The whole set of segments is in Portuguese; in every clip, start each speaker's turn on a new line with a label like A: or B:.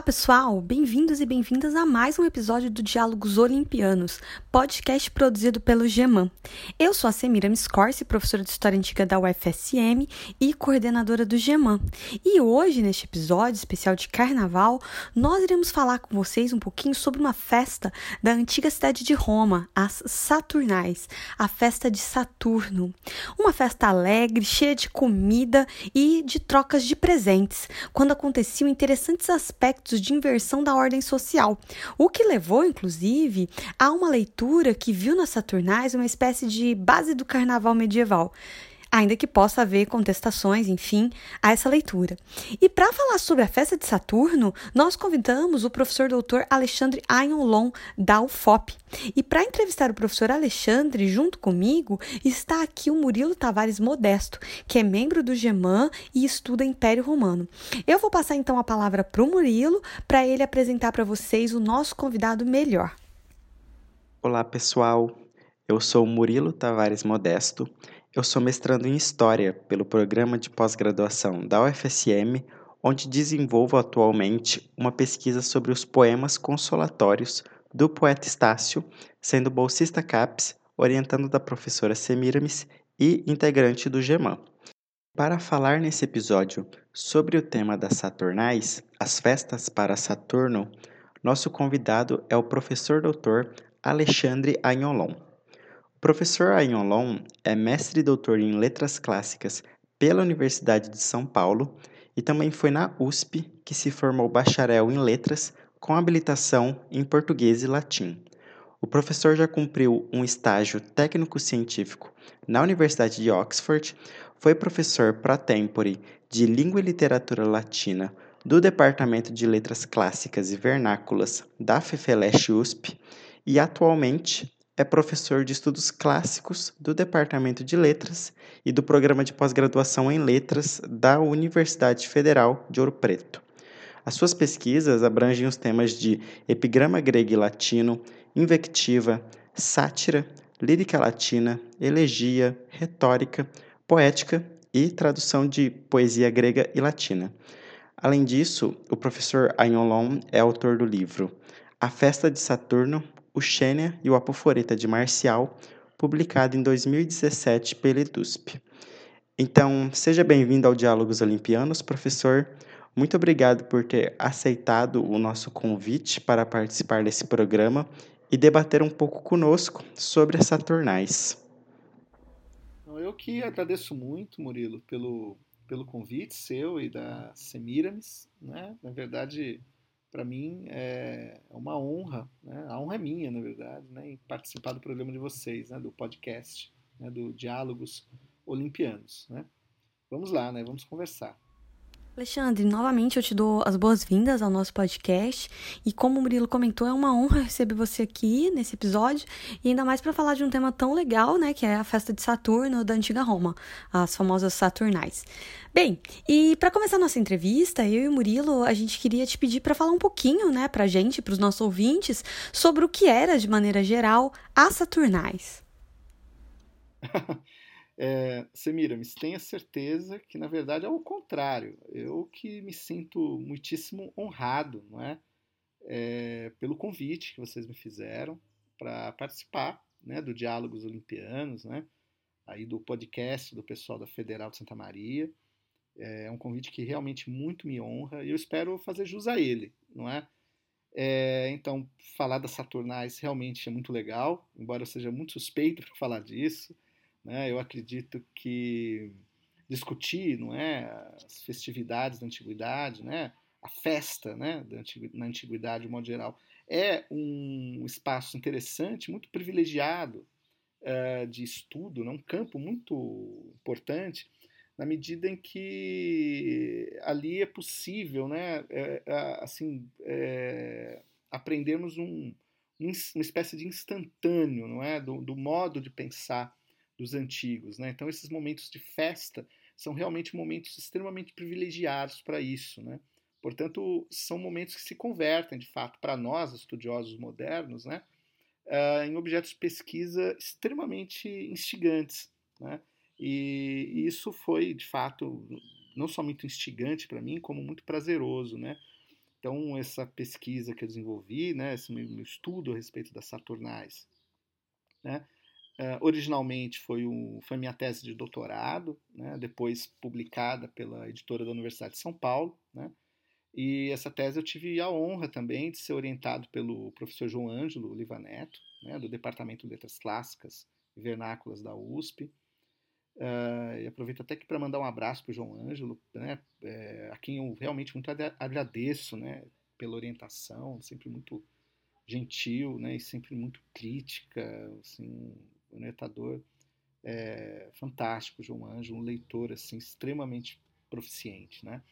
A: Olá, pessoal! Bem-vindos e bem-vindas a mais um episódio do Diálogos Olimpianos, podcast produzido pelo GEMAN. Eu sou a Semira Miscorsi, professora de História Antiga da UFSM e coordenadora do GEMAN. E hoje, neste episódio especial de Carnaval, nós iremos falar com vocês um pouquinho sobre uma festa da antiga cidade de Roma, as Saturnais, a festa de Saturno. Uma festa alegre, cheia de comida e de trocas de presentes, quando aconteciam interessantes aspectos aspectos de inversão da ordem social, o que levou, inclusive, a uma leitura que viu nas Saturnais uma espécie de base do carnaval medieval ainda que possa haver contestações, enfim, a essa leitura. E para falar sobre a festa de Saturno, nós convidamos o professor doutor Alexandre Ayonlon, da UFOP. E para entrevistar o professor Alexandre junto comigo, está aqui o Murilo Tavares Modesto, que é membro do GEMAN e estuda Império Romano. Eu vou passar então a palavra para o Murilo, para ele apresentar para vocês o nosso convidado melhor.
B: Olá, pessoal. Eu sou Murilo Tavares Modesto eu sou mestrando em História pelo programa de pós-graduação da UFSM, onde desenvolvo atualmente uma pesquisa sobre os poemas consolatórios do poeta Estácio, sendo bolsista CAPES, orientando da professora Semiramis e integrante do GEMAN. Para falar nesse episódio sobre o tema das Saturnais, as festas para Saturno, nosso convidado é o professor doutor Alexandre Agnolon. Professor Agnolon é mestre e doutor em Letras Clássicas pela Universidade de São Paulo e também foi na USP que se formou bacharel em Letras com habilitação em Português e Latim. O professor já cumpriu um estágio técnico-científico na Universidade de Oxford, foi professor pro tempore de Língua e Literatura Latina do Departamento de Letras Clássicas e Vernáculas da FEFELESH USP e atualmente é professor de estudos clássicos do Departamento de Letras e do Programa de Pós-Graduação em Letras da Universidade Federal de Ouro Preto. As suas pesquisas abrangem os temas de epigrama grego e latino, invectiva, sátira, lírica latina, elegia, retórica, poética e tradução de poesia grega e latina. Além disso, o professor Agnolon é autor do livro A Festa de Saturno, o Xênia e o Apoforeta de Marcial, publicado em 2017 pela EDUSP. Então, seja bem-vindo ao Diálogos Olimpianos, professor. Muito obrigado por ter aceitado o nosso convite para participar desse programa e debater um pouco conosco sobre as Saturnais.
C: Eu que agradeço muito, Murilo, pelo, pelo convite seu e da Semiramis. Né? Na verdade, para mim é uma honra, né? a honra é minha, na verdade, né? em participar do programa de vocês, né? do podcast, né? do Diálogos Olimpianos. Né? Vamos lá, né? vamos conversar.
A: Alexandre, novamente eu te dou as boas-vindas ao nosso podcast. E como o Murilo comentou, é uma honra receber você aqui nesse episódio, e ainda mais para falar de um tema tão legal, né, que é a festa de Saturno da antiga Roma, as famosas Saturnais. Bem, e para começar nossa entrevista, eu e o Murilo, a gente queria te pedir para falar um pouquinho, né, pra gente, para os nossos ouvintes, sobre o que era, de maneira geral, as Saturnais.
C: É, Semiramis, tenha certeza que, na verdade, é o contrário. Eu que me sinto muitíssimo honrado não é? é pelo convite que vocês me fizeram para participar né, do Diálogos Olimpianos, né, aí do podcast do pessoal da Federal de Santa Maria. É um convite que realmente muito me honra e eu espero fazer jus a ele, não é? é então, falar das Saturnais realmente é muito legal, embora eu seja muito suspeito para falar disso. Né? Eu acredito que discutir não é, as festividades da antiguidade, né? a festa né? na antiguidade, de modo geral, é um espaço interessante, muito privilegiado uh, de estudo, né? um campo muito importante, na medida em que ali é possível né? É, assim, é, aprendermos um, uma espécie de instantâneo não é? do, do modo de pensar dos antigos. Né? Então, esses momentos de festa são realmente momentos extremamente privilegiados para isso. Né? Portanto, são momentos que se convertem, de fato, para nós, estudiosos modernos, né? Uh, em objetos de pesquisa extremamente instigantes. Né? E, isso foi, de fato, não só muito instigante para mim, como muito prazeroso. Né? Então, essa pesquisa que eu desenvolvi, né, esse meu estudo a respeito das Saturnais, né, Uh, originalmente foi, um, foi minha tese de doutorado, né, depois publicada pela editora da Universidade de São Paulo. Né, e essa tese eu tive a honra também de ser orientado pelo professor João Ângelo Livaneto, né, do Departamento de Letras Clássicas e Vernáculas da USP. Uh, e aproveito até aqui para mandar um abraço para o João Ângelo, né, é, a quem eu realmente muito agradeço né, pela orientação, sempre muito gentil né, e sempre muito crítica, assim, orientador é, fantástico, João Anjo, um leitor assim extremamente proficiente, né?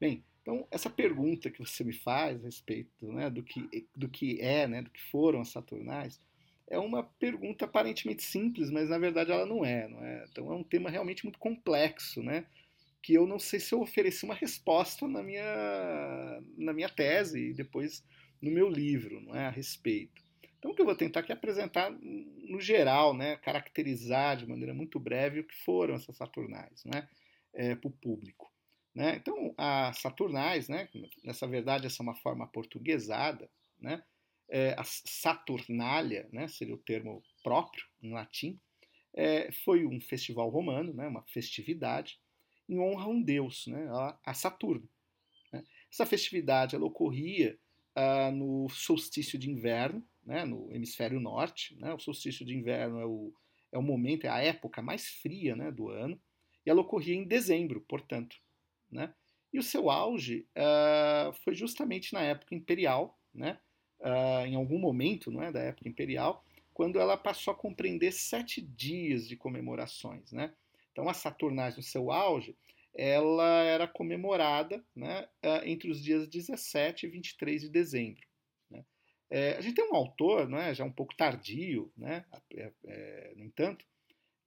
C: Bem, então essa pergunta que você me faz a respeito né, do, que, do que é, né, do que foram as Saturnais, é uma pergunta aparentemente simples, mas na verdade ela não é, não é? Então é um tema realmente muito complexo, né? Que eu não sei se eu ofereci uma resposta na minha, na minha tese e depois no meu livro, não é, a respeito. Então, o que eu vou tentar aqui é apresentar no geral, né, caracterizar de maneira muito breve o que foram essas Saturnais né, é, para o público. Né? Então, as Saturnais, né, nessa verdade, essa é uma forma portuguesada, né, é, a Saturnália, né, seria o termo próprio em latim, é, foi um festival romano, né, uma festividade, em honra a um deus, né, a, Saturno. Né? Essa festividade ela ocorria ah, no solstício de inverno, né, no hemisfério norte. Né, o solstício de inverno é o, é o momento, é a época mais fria né, do ano, e ela ocorria em dezembro, portanto. Né, e o seu auge uh, foi justamente na época imperial, né, uh, em algum momento não é, da época imperial, quando ela passou a compreender sete dias de comemorações. Né? Então, a Saturnais, no seu auge, ela era comemorada né, uh, entre os dias 17 e 23 de dezembro. É, a gente tem um autor, né, já um pouco tardio, né, é, é, no entanto,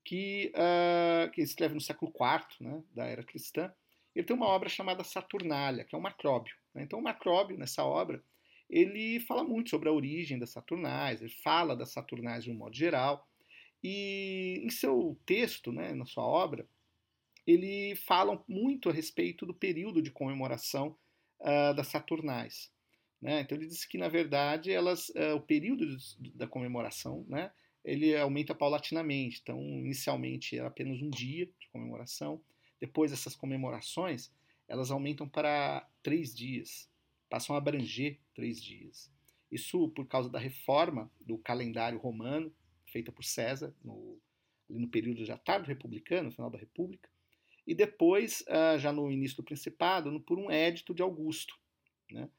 C: que, uh, que escreve no século IV né, da era cristã. Ele tem uma obra chamada Saturnália, que é um macróbio. Né? Então, o macróbio, nessa obra, ele fala muito sobre a origem das Saturnais, ele fala das Saturnais de um modo geral, e em seu texto, né, na sua obra, ele fala muito a respeito do período de comemoração uh, das Saturnais. Né? Então ele disse que na verdade elas, uh, o período da comemoração, né, ele aumenta paulatinamente. Então inicialmente era apenas um dia de comemoração. Depois essas comemorações elas aumentam para três dias, passam a abranger três dias. Isso por causa da reforma do calendário romano feita por César no, no período já tarde republicano, no final da República, e depois, uh, já no início do Principado, por um édito de Augusto. Né?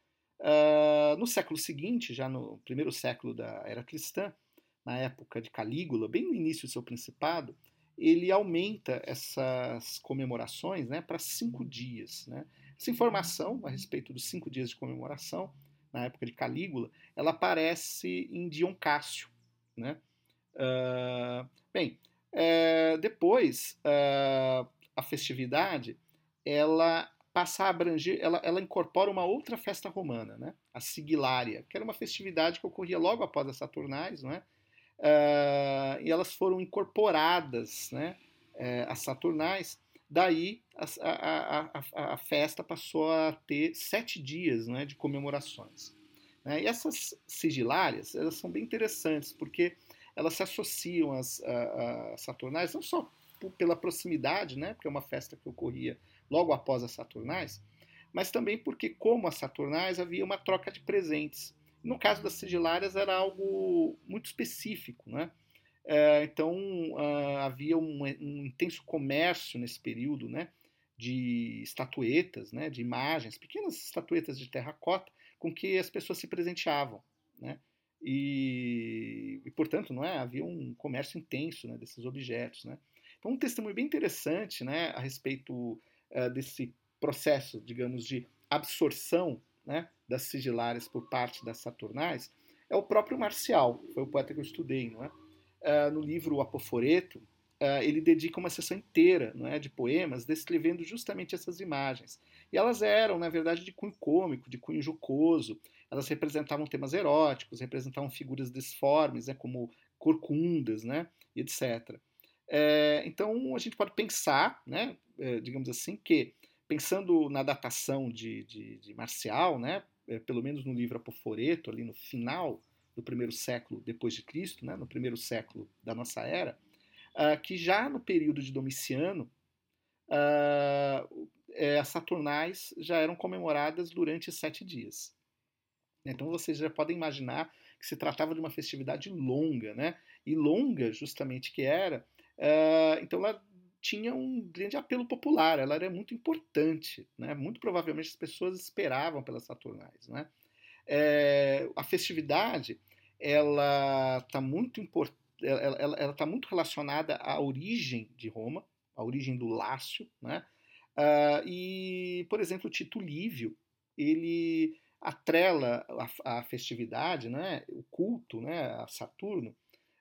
C: Uh, no século seguinte, já no primeiro século da era cristã, na época de Calígula, bem no início do seu principado, ele aumenta essas comemorações né, para cinco dias. Né? Essa informação a respeito dos cinco dias de comemoração, na época de Calígula, ela aparece em Dion Cássio. Né? Uh, bem, é, depois, uh, a festividade ela passa a abranger, ela, ela incorpora uma outra festa romana, né? a Sigilária, que era uma festividade que ocorria logo após as Saturnais, não é? Uh, e elas foram incorporadas né, uh, às Saturnais, daí a, a, a, a, festa passou a ter sete dias né, de comemorações. Né? E essas sigilárias elas são bem interessantes, porque elas se associam às, às Saturnais, não só pela proximidade, né, porque é uma festa que ocorria logo após as Saturnais, mas também porque, como as Saturnais, havia uma troca de presentes. No caso das sigilárias, era algo muito específico, né? É, então, uh, havia um, um, intenso comércio nesse período, né? De estatuetas, né? De imagens, pequenas estatuetas de terracota com que as pessoas se presenteavam, né? E, e, portanto, não é? havia um comércio intenso né, desses objetos. Né? Então, um testemunho bem interessante né, a respeito uh, desse processo, digamos, de absorção né, das sigilárias por parte das Saturnais é o próprio Marcial, foi o poeta que eu estudei, não é? Uh, no livro Apoforeto, uh, ele dedica uma sessão inteira não é, de poemas descrevendo justamente essas imagens. E elas eram, na verdade, de cunho cômico, de cunho jocoso, elas representavam temas eróticos, representavam figuras disformes, né, como corcundas, né, etc. É, então a gente pode pensar, né, digamos assim, que pensando na datação de, de, de Marcial, né, é, pelo menos no livro Apoforeto, ali no final do primeiro século depois de Cristo, né, no primeiro século da nossa era, uh, que já no período de Domiciano, uh, as Saturnais já eram comemoradas durante sete dias. Então vocês já podem imaginar que se tratava de uma festividade longa, né? E longa, justamente que era. Uh, então ela tinha um grande apelo popular, ela era muito importante, né? Muito provavelmente as pessoas esperavam pelas Saturnais, né? É, a festividade ela está muito importante, ela está muito relacionada à origem de Roma, à origem do Lácio, né? Uh, e, por exemplo, Tito Lívio, ele atrela a, a festividade, né, o culto né, a Saturno,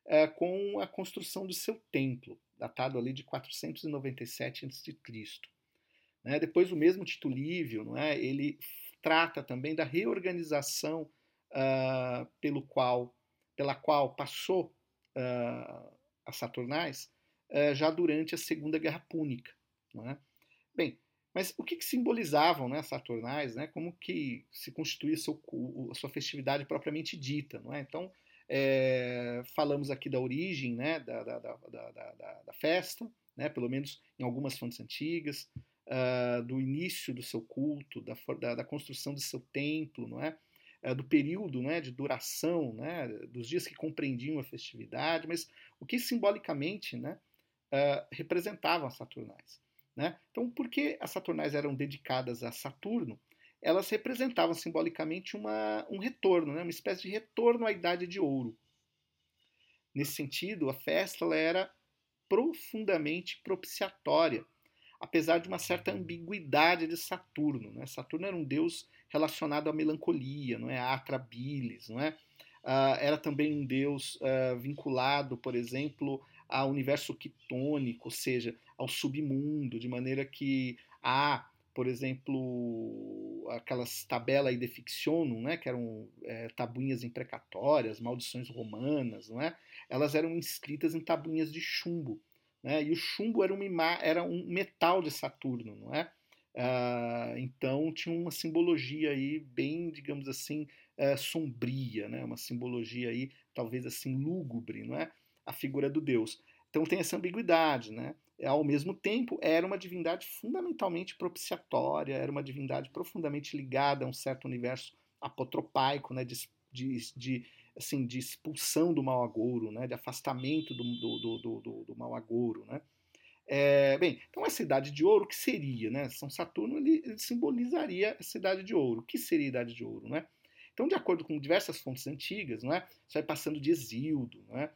C: é, com a construção do seu templo, datado ali de 497 a.C. Né? Depois o mesmo Tito Lívio, não é, ele trata também da reorganização uh, pelo qual, pela qual passou uh, a Saturnais uh, já durante a Segunda Guerra Púnica. Não é? Bem, mas o que, que simbolizavam né, Saturnais? Né? Como que se constituía seu, a sua festividade propriamente dita? Não é? Então, é, falamos aqui da origem né, da, da, da, da, festa, né, pelo menos em algumas fontes antigas, uh, do início do seu culto, da, construção do seu templo, não é? Uh, do período né, de duração, né, dos dias que compreendiam a festividade, mas o que simbolicamente né, uh, representavam as Saturnais. Né? Então, por que as Saturnais eram dedicadas a Saturno? Elas representavam simbolicamente uma, um retorno, né? uma espécie de retorno à Idade de Ouro. Nesse sentido, a festa era profundamente propiciatória, apesar de uma certa ambiguidade de Saturno. Né? Saturno era um deus relacionado à melancolia, não é? a atrabilis, não é? Uh, era também um deus uh, vinculado, por exemplo, ao universo quitônico, ou seja, ao submundo, de maneira que há, por exemplo, aquelas tabelas de fictionum, né, que eram é, tabuinhas imprecatórias, maldições romanas, não é? elas eram inscritas em tabuinhas de chumbo. Né? E o chumbo era um, era um metal de Saturno, não é? Uh, então tinha uma simbologia aí bem, digamos assim, uh, sombria, né? uma simbologia aí talvez assim lúgubre, não é? a figura do Deus. Então tem essa ambiguidade, né? Ao mesmo tempo, era uma divindade fundamentalmente propiciatória, era uma divindade profundamente ligada a um certo universo apotropaico, né? De, de, de assim, de expulsão do mal agouro, né? De afastamento do, do, do, do, do mal agouro, né? É, bem, então a cidade de ouro, que seria, né? São Saturno ele, ele, simbolizaria a cidade de ouro. O que seria a idade de ouro, né? Então, de acordo com diversas fontes antigas, não é? Isso vai passando de Exildo, não é?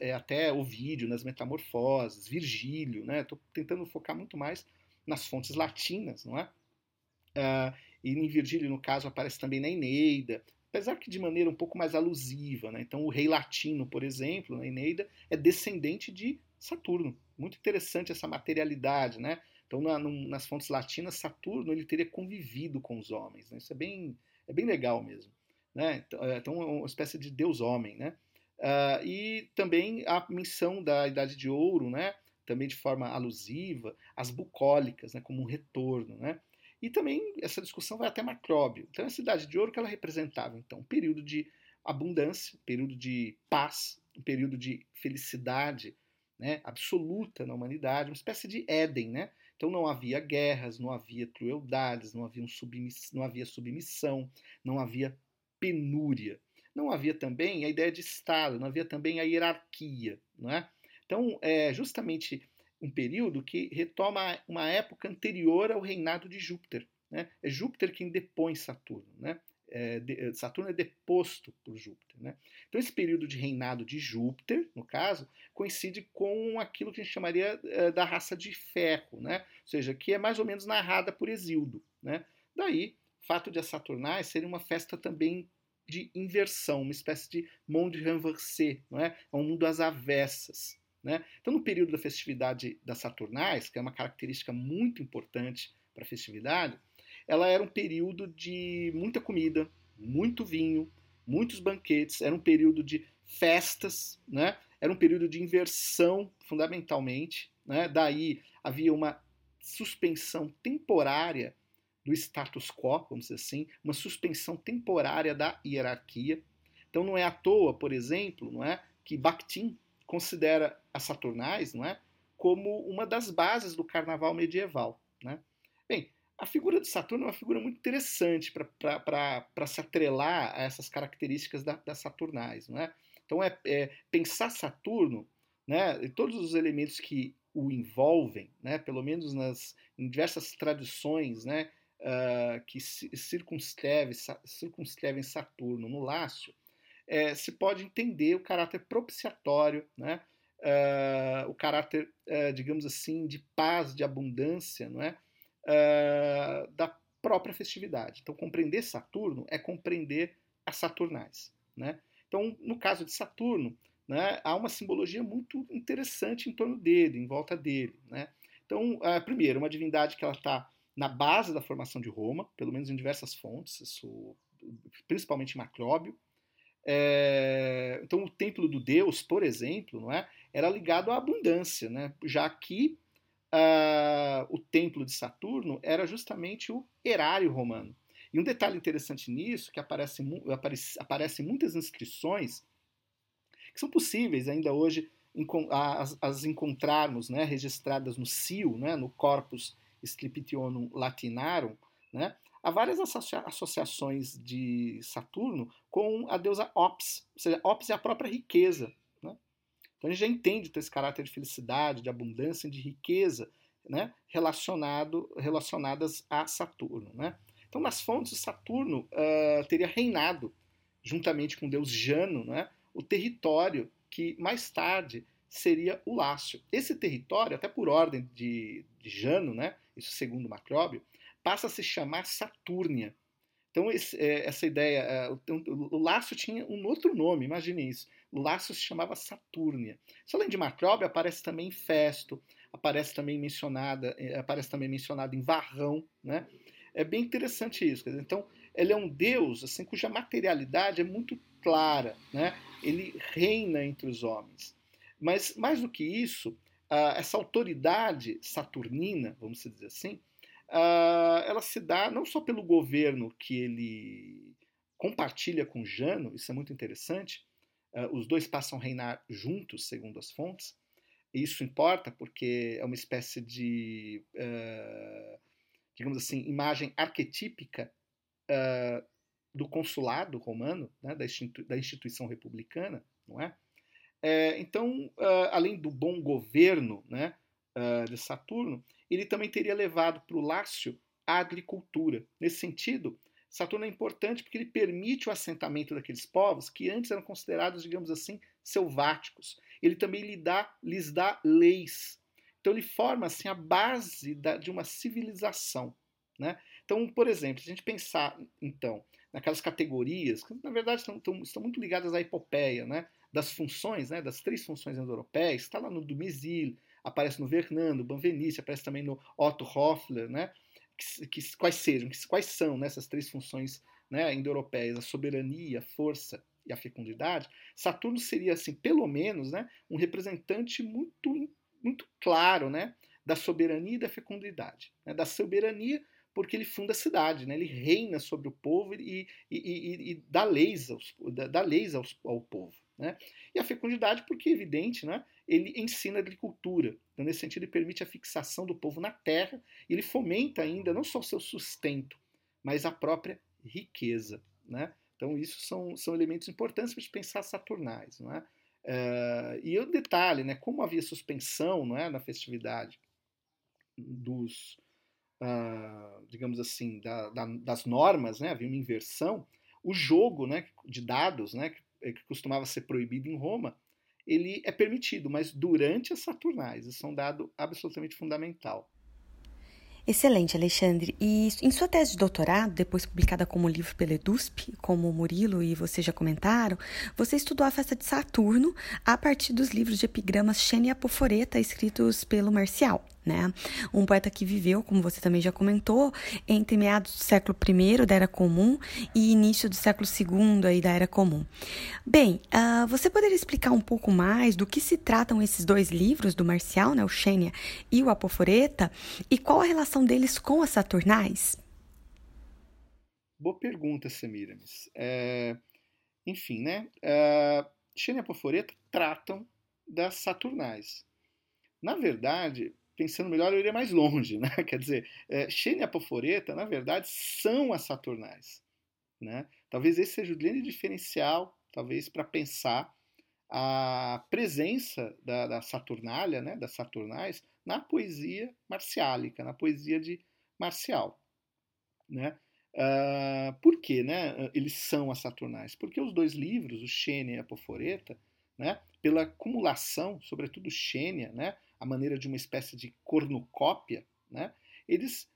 C: É, até o vídeo nas Metamorfoses, Virgílio, né? Estou tentando focar muito mais nas fontes latinas, não é? Uh, e em Virgílio, no caso, aparece também na Eneida, apesar que de maneira um pouco mais alusiva, né? Então, o rei latino, por exemplo, na Eneida, é descendente de Saturno. Muito interessante essa materialidade, né? Então, na, no, nas fontes latinas, Saturno ele teria convivido com os homens. Né? Isso é bem, é bem legal mesmo. Né? Então, é, então, é uma espécie de deus-homem, né? Uh, e também a missão da Idade de Ouro, né? também de forma alusiva, as bucólicas, né? como um retorno. Né? E também essa discussão vai até Macróbio. Então, essa Idade de Ouro que ela representava, então, um período de abundância, um período de paz, um período de felicidade né? absoluta na humanidade, uma espécie de Éden. Né? Então não havia guerras, não havia crueldades, não havia, um submiss... não havia submissão, não havia penúria não havia também a ideia de Estado, não havia também a hierarquia. Não é? Então, é justamente um período que retoma uma época anterior ao reinado de Júpiter. Né? É Júpiter quem depõe Saturno. Né? É, de, Saturno é deposto por Júpiter. Né? Então, esse período de reinado de Júpiter, no caso, coincide com aquilo que a gente chamaria é, da raça de ferro, né? ou seja, que é mais ou menos narrada por Exildo. Né? Daí, o fato de as Saturnais serem uma festa também de inversão, uma espécie de monde renversé, não é? é um mundo às avessas. Né? Então, no período da festividade das Saturnais, que é uma característica muito importante para a festividade, ela era um período de muita comida, muito vinho, muitos banquetes, era um período de festas, né? era um período de inversão, fundamentalmente. Né? Daí havia uma suspensão temporária do status quo, vamos dizer assim, uma suspensão temporária da hierarquia. Então não é à toa, por exemplo, não é, que Bakhtin considera as Saturnais, não é, como uma das bases do carnaval medieval, né? Bem, a figura de Saturno é uma figura muito interessante para se atrelar a essas características da, das Saturnais. Não é? Então, é, é, pensar Saturno né, e todos os elementos que o envolvem, né, pelo menos nas, em diversas tradições né, uh, que circunscrevem, circunscrevem Saturno no Lácio, é, se pode entender o caráter propiciatório, né, uh, o caráter, uh, digamos assim, de paz, de abundância, não é? uh, da própria festividade. Então, compreender Saturno é compreender as Saturnais. Né? Então, no caso de Saturno, né, há uma simbologia muito interessante em torno dele, em volta dele. Né? Então, primeiro, uma divindade que ela está na base da formação de Roma, pelo menos em diversas fontes, isso, principalmente Macróbio. É, então, o templo do Deus, por exemplo, não é, era ligado à abundância, né? já que uh, o templo de Saturno era justamente o erário romano. E um detalhe interessante nisso, que aparece, aparece, aparece em muitas inscrições, que são possíveis ainda hoje as, as encontrarmos né, registradas no CIO, né, no Corpus Scriptionum Latinarum, né, há várias associa associações de Saturno com a deusa Ops, ou seja, Ops é a própria riqueza. Então a gente já entende esse caráter de felicidade, de abundância, de riqueza, né, relacionado, relacionadas a Saturno. Né? Então nas fontes Saturno uh, teria reinado, juntamente com o deus Jano, né, o território que mais tarde seria o Lácio. Esse território, até por ordem de, de Jano, né, isso segundo Macróbio, passa a se chamar Satúrnia. Então, esse, é, essa ideia, é, o, o, Lácio tinha um outro nome, imagine isso. O Lácio se chamava Satúrnia. Só além de Macróbio, aparece também em Festo, aparece também mencionada, é, aparece também mencionado em Varrão, né? É bem interessante isso. Então, ele é um deus assim cuja materialidade é muito clara, né? Ele reina entre os homens. Mas mais do que isso, essa autoridade saturnina, vamos dizer assim, uh, ela se dá não só pelo governo que ele compartilha com Jano, isso é muito interessante, uh, os dois passam a reinar juntos, segundo as fontes, isso importa porque é uma espécie de, digamos assim, imagem arquetípica do consulado romano, né, da, instituição republicana, não é? É então, além do bom governo né, de Saturno, ele também teria levado para o Lácio a agricultura. Nesse sentido, Saturno é importante porque ele permite o assentamento daqueles povos que antes eram considerados, digamos assim, selváticos. Ele também lhe dá, lhes dá leis. Então ele forma assim a base da, de uma civilização. Né? Então, por exemplo, se a gente pensar então naquelas categorias que na verdade estão, estão, estão muito ligadas à epopeia, né? Das funções, né? das três funções indo-europeias, está lá no Dumézil, aparece no Vernando, Banvenice, aparece também no Otto Hoffler, né? Que, que, quais sejam, que, quais são nessas três funções né, indo-europeias, a soberania, a força e a fecundidade, Saturno seria, assim, pelo menos, né, um representante muito, muito claro né, da soberania e da fecundidade. Né, da soberania, porque ele funda a cidade, né, ele reina sobre o povo e, e, e, e dá leis, aos, dá, leis aos, ao povo. Né? E a fecundidade, porque é evidente, né? ele ensina agricultura. Então, nesse sentido, ele permite a fixação do povo na terra ele fomenta ainda não só o seu sustento, mas a própria riqueza. Né? Então, isso são, são elementos importantes para a gente pensar saturnais. Não é? Uh, e o detalhe, né, como havia suspensão não é, na festividade dos, uh, digamos assim, da, da, das normas, né, havia uma inversão, o jogo né, de dados, né, que que costumava ser proibido em Roma, ele é permitido, mas durante as Saturnais. Isso é um dado absolutamente fundamental.
A: Excelente, Alexandre. E em sua tese de doutorado, depois publicada como livro pela EDUSP, como Murilo e você já comentaram, você estudou a festa de Saturno a partir dos livros de epigramas Xênia Apoforeta escritos pelo Marcial né? Um poeta que viveu, como você também já comentou, entre meados do século I da Era Comum e início do século II aí da Era Comum. Bem, uh, você poderia explicar um pouco mais do que se tratam esses dois livros do Marcial, né, o Xênia e o Apoforeta, e qual a relação deles com as Saturnais?
C: boa pergunta, Semiramis. É, enfim, né? Uh, Xênia e Apoforeta tratam das Saturnais. Na verdade, pensando melhor, eu iria mais longe, né? Quer dizer, é, e Apoforeta, na verdade, são as Saturnais. Né? Talvez esse seja o grande diferencial, talvez, para pensar a presença da, da Saturnália, né, das Saturnais, na poesia marciálica, na poesia de Marcial. Né? Uh, por que né, eles são as Saturnais? Porque os dois livros, o Xênia e a Apoforeta, né, pela acumulação, sobretudo Xênia, né, a maneira de uma espécie de cornucópia, né, eles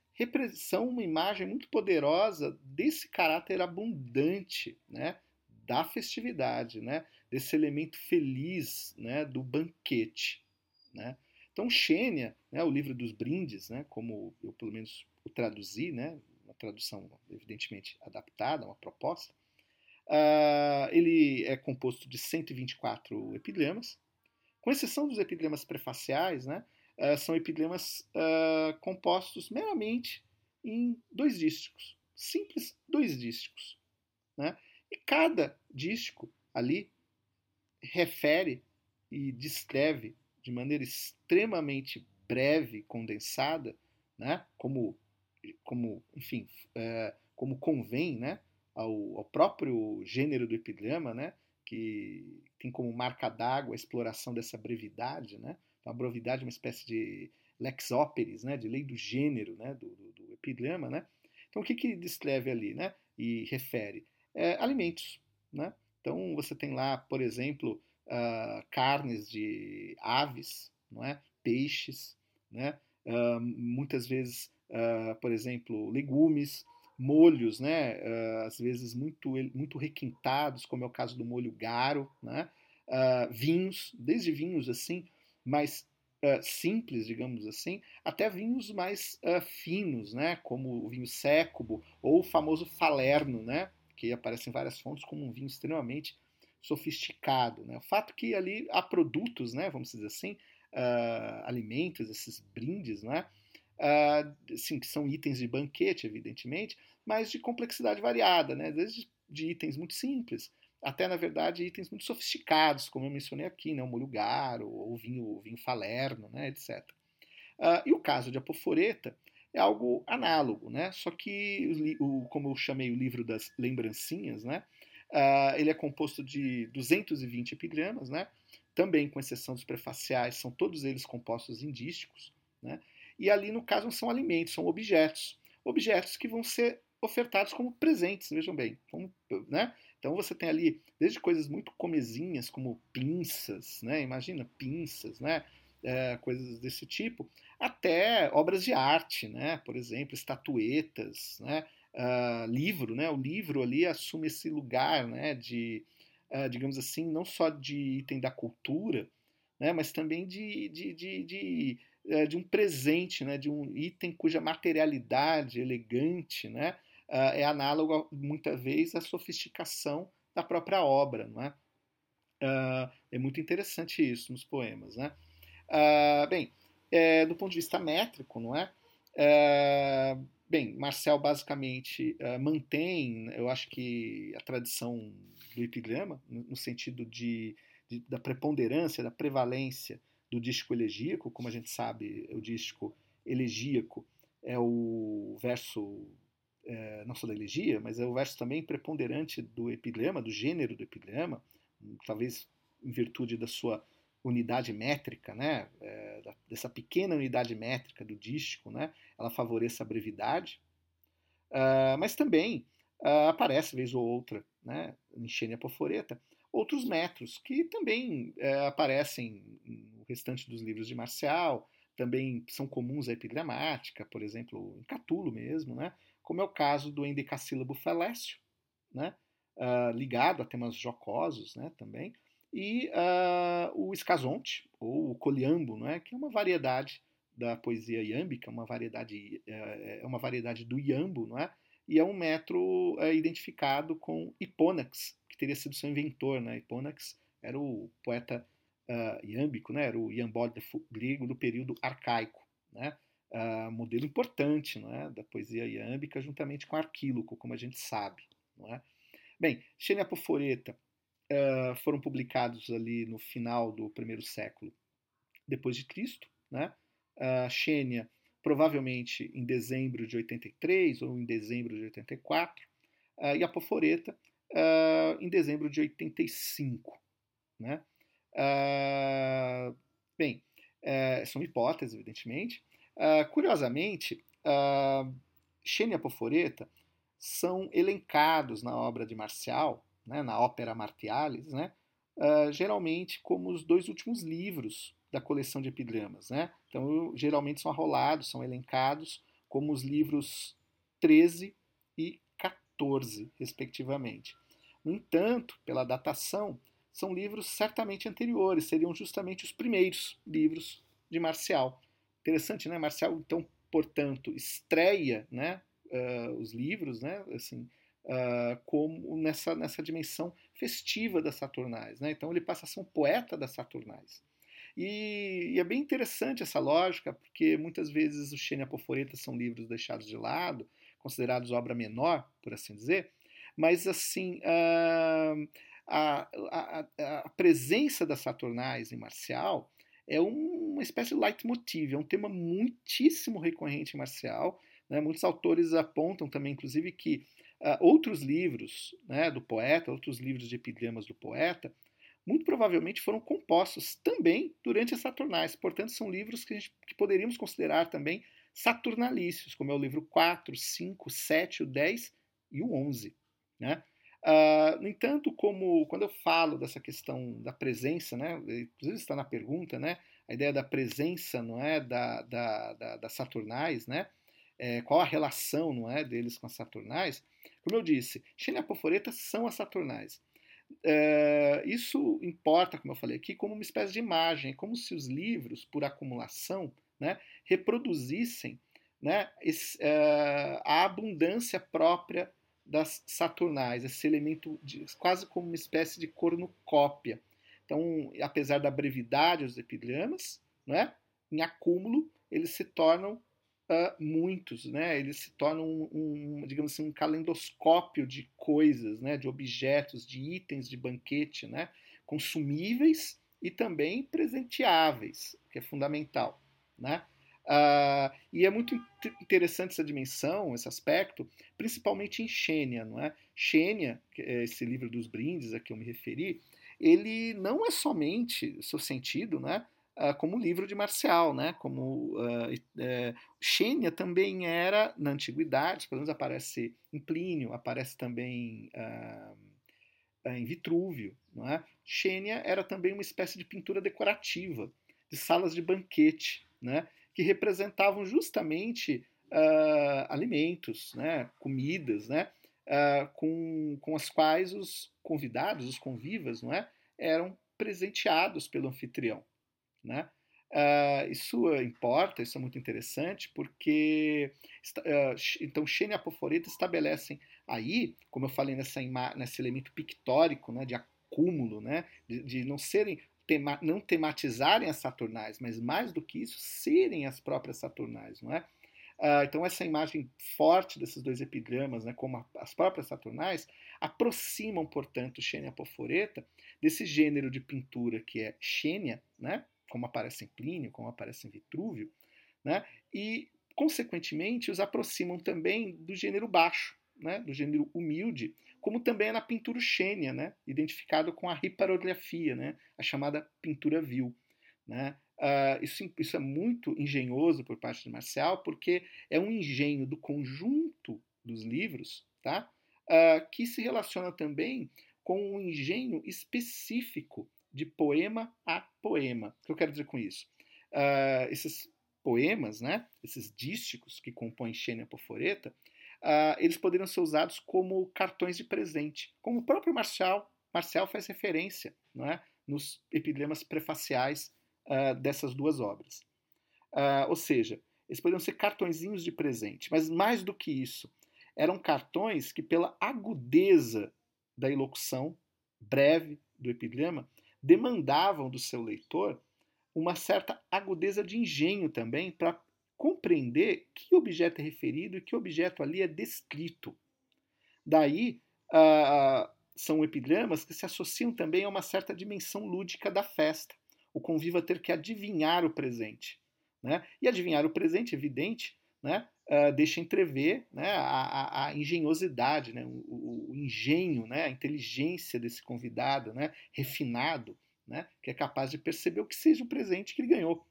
C: são uma imagem muito poderosa desse caráter abundante né, da festividade, né, desse elemento feliz né, do banquete. Né. Então, Xênia, né, o livro dos brindes, né, como eu pelo menos o traduzi, né, uma tradução evidentemente adaptada, uma proposta, uh, ele é composto de 124 epigramas, com exceção dos epigramas prefaciais, né, uh, são epigramas uh, compostos meramente em dois dísticos, simples dois dísticos. Né? E cada dístico ali refere e descreve de maneira extremamente breve, condensada, né? como, como enfim, é, como convém né? ao, ao, próprio gênero do epigrama, né? Que tem como marca d'água a exploração dessa brevidade. Né? Então, a brevidade é uma espécie de lex operis, né? de lei do gênero né? do, do, do epigrama. Né? Então, o que, que descreve ali né? e refere? É, alimentos. Né? Então, você tem lá, por exemplo, uh, carnes de aves, não é? peixes, né? Uh, muitas vezes, uh, por exemplo, legumes, molhos, né? às vezes muito, muito requintados, como é o caso do molho garo, né? vinhos, desde vinhos assim, mais simples, digamos assim, até vinhos mais finos, né? como o vinho sécubo ou o famoso falerno, né? que aparece em várias fontes como um vinho extremamente sofisticado. Né? O fato que ali há produtos, né, vamos dizer assim, uh, alimentos, esses brindes, né, uh, sim, que são itens de banquete, evidentemente, mas de complexidade variada, né, desde de itens muito simples até, na verdade, itens muito sofisticados, como eu mencionei aqui, né, o molho garo, ou o vinho, o vinho falerno, né, etc. Uh, ah, e o caso de Apoforeta é algo análogo, né? Só que, o, como eu chamei o livro das lembrancinhas, né? Uh, ele é composto de 220 epigramas, né? também com exceção dos prefaciais, são todos eles compostos indísticos. Né? E ali, no caso, não são alimentos, são objetos. Objetos que vão ser ofertados como presentes, vejam bem. Como, né? Então você tem ali desde coisas muito comezinhas, como pinças, né? imagina pinças, né? É, coisas desse tipo, até obras de arte, né? por exemplo, estatuetas, né? uh, livro, né? O livro ali assume esse lugar, né? De, uh, digamos assim, não só de item da cultura, né? Mas também de, de, de, de, uh, de um presente, né? De um item cuja materialidade elegante, né? é análogo muitas vezes à sofisticação da própria obra, não é? é muito interessante isso nos poemas, né? bem, é, do ponto de vista métrico, não é? Bem, Marcel basicamente mantém, eu acho que a tradição do epigrama, no, no sentido de, de, da preponderância, da prevalência do dístico elegíaco, como a gente sabe, o dístico elegíaco é o verso, é, não só da elegia, mas é o verso também preponderante do epigrama, do gênero do epigrama, talvez em virtude da sua unidade métrica, né, é, dessa pequena unidade métrica do dístico, né, ela favoreça a brevidade, uh, mas também uh, aparece, vez ou outra, né, em Xênia Poforeta, outros metros que também uh, aparecem restante dos livros de Marcial, também são comuns à epigramática, por exemplo, em Catulo mesmo, né, como é o caso do endecassílabo falécio, né, ligado a temas jocosos né, também, e uh, o escazonte, ou o coliambo, não é? que é uma variedade da poesia iâmbica, uma variedade, é, é uma variedade do iambo, não é? e é um metro é, identificado com Hipônax, que teria sido seu inventor. Né? Hipônax era o poeta uh, iâmbico, né? era o iambógrafo grego do período arcaico. Né? uh, modelo importante não é? da poesia iâmbica, juntamente com Arquíloco, como a gente sabe. Não é? Bem, Xênia Apoforeta uh, foram publicados ali no final do primeiro século depois de Cristo. Né? Uh, Xênia, provavelmente em dezembro de 83 ou em dezembro de 84, uh, e Apoforeta uh, em dezembro de 85. Né? Uh, bem, uh, são hipóteses, evidentemente. Uh, curiosamente, uh, Xênia e Apoforeta são elencados na obra de Marcial, né, na ópera Martialis, né, geralmente como os dois últimos livros da coleção de epigramas. Né? Então, geralmente são arrolados, são elencados como os livros 13 e 14, respectivamente. No entanto, pela datação, são livros certamente anteriores, seriam justamente os primeiros livros de Marcial. Interessante, né? Marcial, então, portanto, estreia né, uh, os livros, né, assim, uh, como nessa, nessa dimensão festiva das Saturnais. Né? Então, ele passa a ser um poeta das Saturnais. E, e, é bem interessante essa lógica, porque muitas vezes os Xenia Apoforeta são livros deixados de lado, considerados obra menor, por assim dizer, mas assim uh, a, a, a, presença das Saturnais em Marcial é uma espécie de leitmotiv, é um tema muitíssimo recorrente em Marcial. Né? Muitos autores apontam também, inclusive, que uh, outros livros né, do poeta, outros livros de epigramas do poeta, muito provavelmente foram compostos também durante as Saturnais. Portanto, são livros que, gente, que poderíamos considerar também saturnalícios, como é o livro 4, 5, 7, o 10 e o 11. Né? Uh, no entanto, como quando eu falo dessa questão da presença, né, inclusive está na pergunta, né, a ideia da presença, não é, da, da, da, da Saturnais, né, é, qual a relação, não é, deles com as Saturnais? Como eu disse, Xenia e Apoforeta são as Saturnais. É, isso importa, como eu falei aqui, como uma espécie de imagem, como se os livros, por acumulação, né, reproduzissem né, esse, uh, a abundância própria das Saturnais, esse elemento de, quase como uma espécie de cornucópia. Então, apesar da brevidade dos epigramas, né, em acúmulo, eles se tornam uh, muitos, né? eles se tornam um, um, digamos assim, um calendoscópio de coisas, né? de objetos, de itens de banquete, né? consumíveis e também presenteáveis, que é fundamental. Né? Uh, e é muito interessante essa dimensão, esse aspecto, principalmente em Xênia, não é? Xênia, é esse livro dos brindes a que eu me referi, ele não é somente, seu sentido, né, uh, como livro de Marcial, né, como uh, uh, Xênia também era, na antiguidade, pelo menos aparece em Plínio, aparece também em Vitrúvio, não é? Xênia era também uma espécie de pintura decorativa, de salas de banquete, né? Que representavam justamente uh, alimentos, né, comidas, né, uh, com, com as quais os convidados, os convivas, não é, eram presenteados pelo anfitrião. Né? Uh, isso importa, isso é muito interessante, porque então Xênia e Apoforeta estabelecem aí, como eu falei nessa nesse elemento pictórico, né, de acúmulo, né, de, de não serem tema, não tematizarem as Saturnais, mas mais do que isso, serem as próprias Saturnais, não é? Uh, então essa imagem forte desses dois epigramas, né, como a, as próprias Saturnais, aproximam, portanto, Xênia Apoforeta desse gênero de pintura que é Xênia, né, como aparece em Plínio, como aparece em Vitrúvio, né, e, consequentemente, os aproximam também do gênero baixo, né, do gênero humilde, como também é na pintura xênia, né, identificado com a riparografia, né, a chamada pintura vil. Né. Uh, isso, isso é muito engenhoso por parte de Marcial, porque é um engenho do conjunto dos livros tá, uh, que se relaciona também com um engenho específico de poema a poema. O que eu quero dizer com isso? Uh, esses poemas, né, esses dísticos que compõem Xênia Poforeta, uh, eles poderiam ser usados como cartões de presente, como o próprio Marcial, Marcial faz referência não é, nos epigramas prefaciais uh, dessas duas obras. Uh, ou seja, eles poderiam ser cartõezinhos de presente, mas mais do que isso, eram cartões que, pela agudeza da elocução breve do epigrama, demandavam do seu leitor uma certa agudeza de engenho também para compreender que objeto é referido e que objeto ali é descrito. Daí, são epigramas que se associam também a uma certa dimensão lúdica da festa. O conviva ter que adivinhar o presente. Né? E adivinhar o presente, evidente, né? Uh, deixa entrever né, a, a, a engenhosidade, né, o, o, engenho, né, a inteligência desse convidado, né, refinado, né, que é capaz de perceber o que seja o presente que ele ganhou.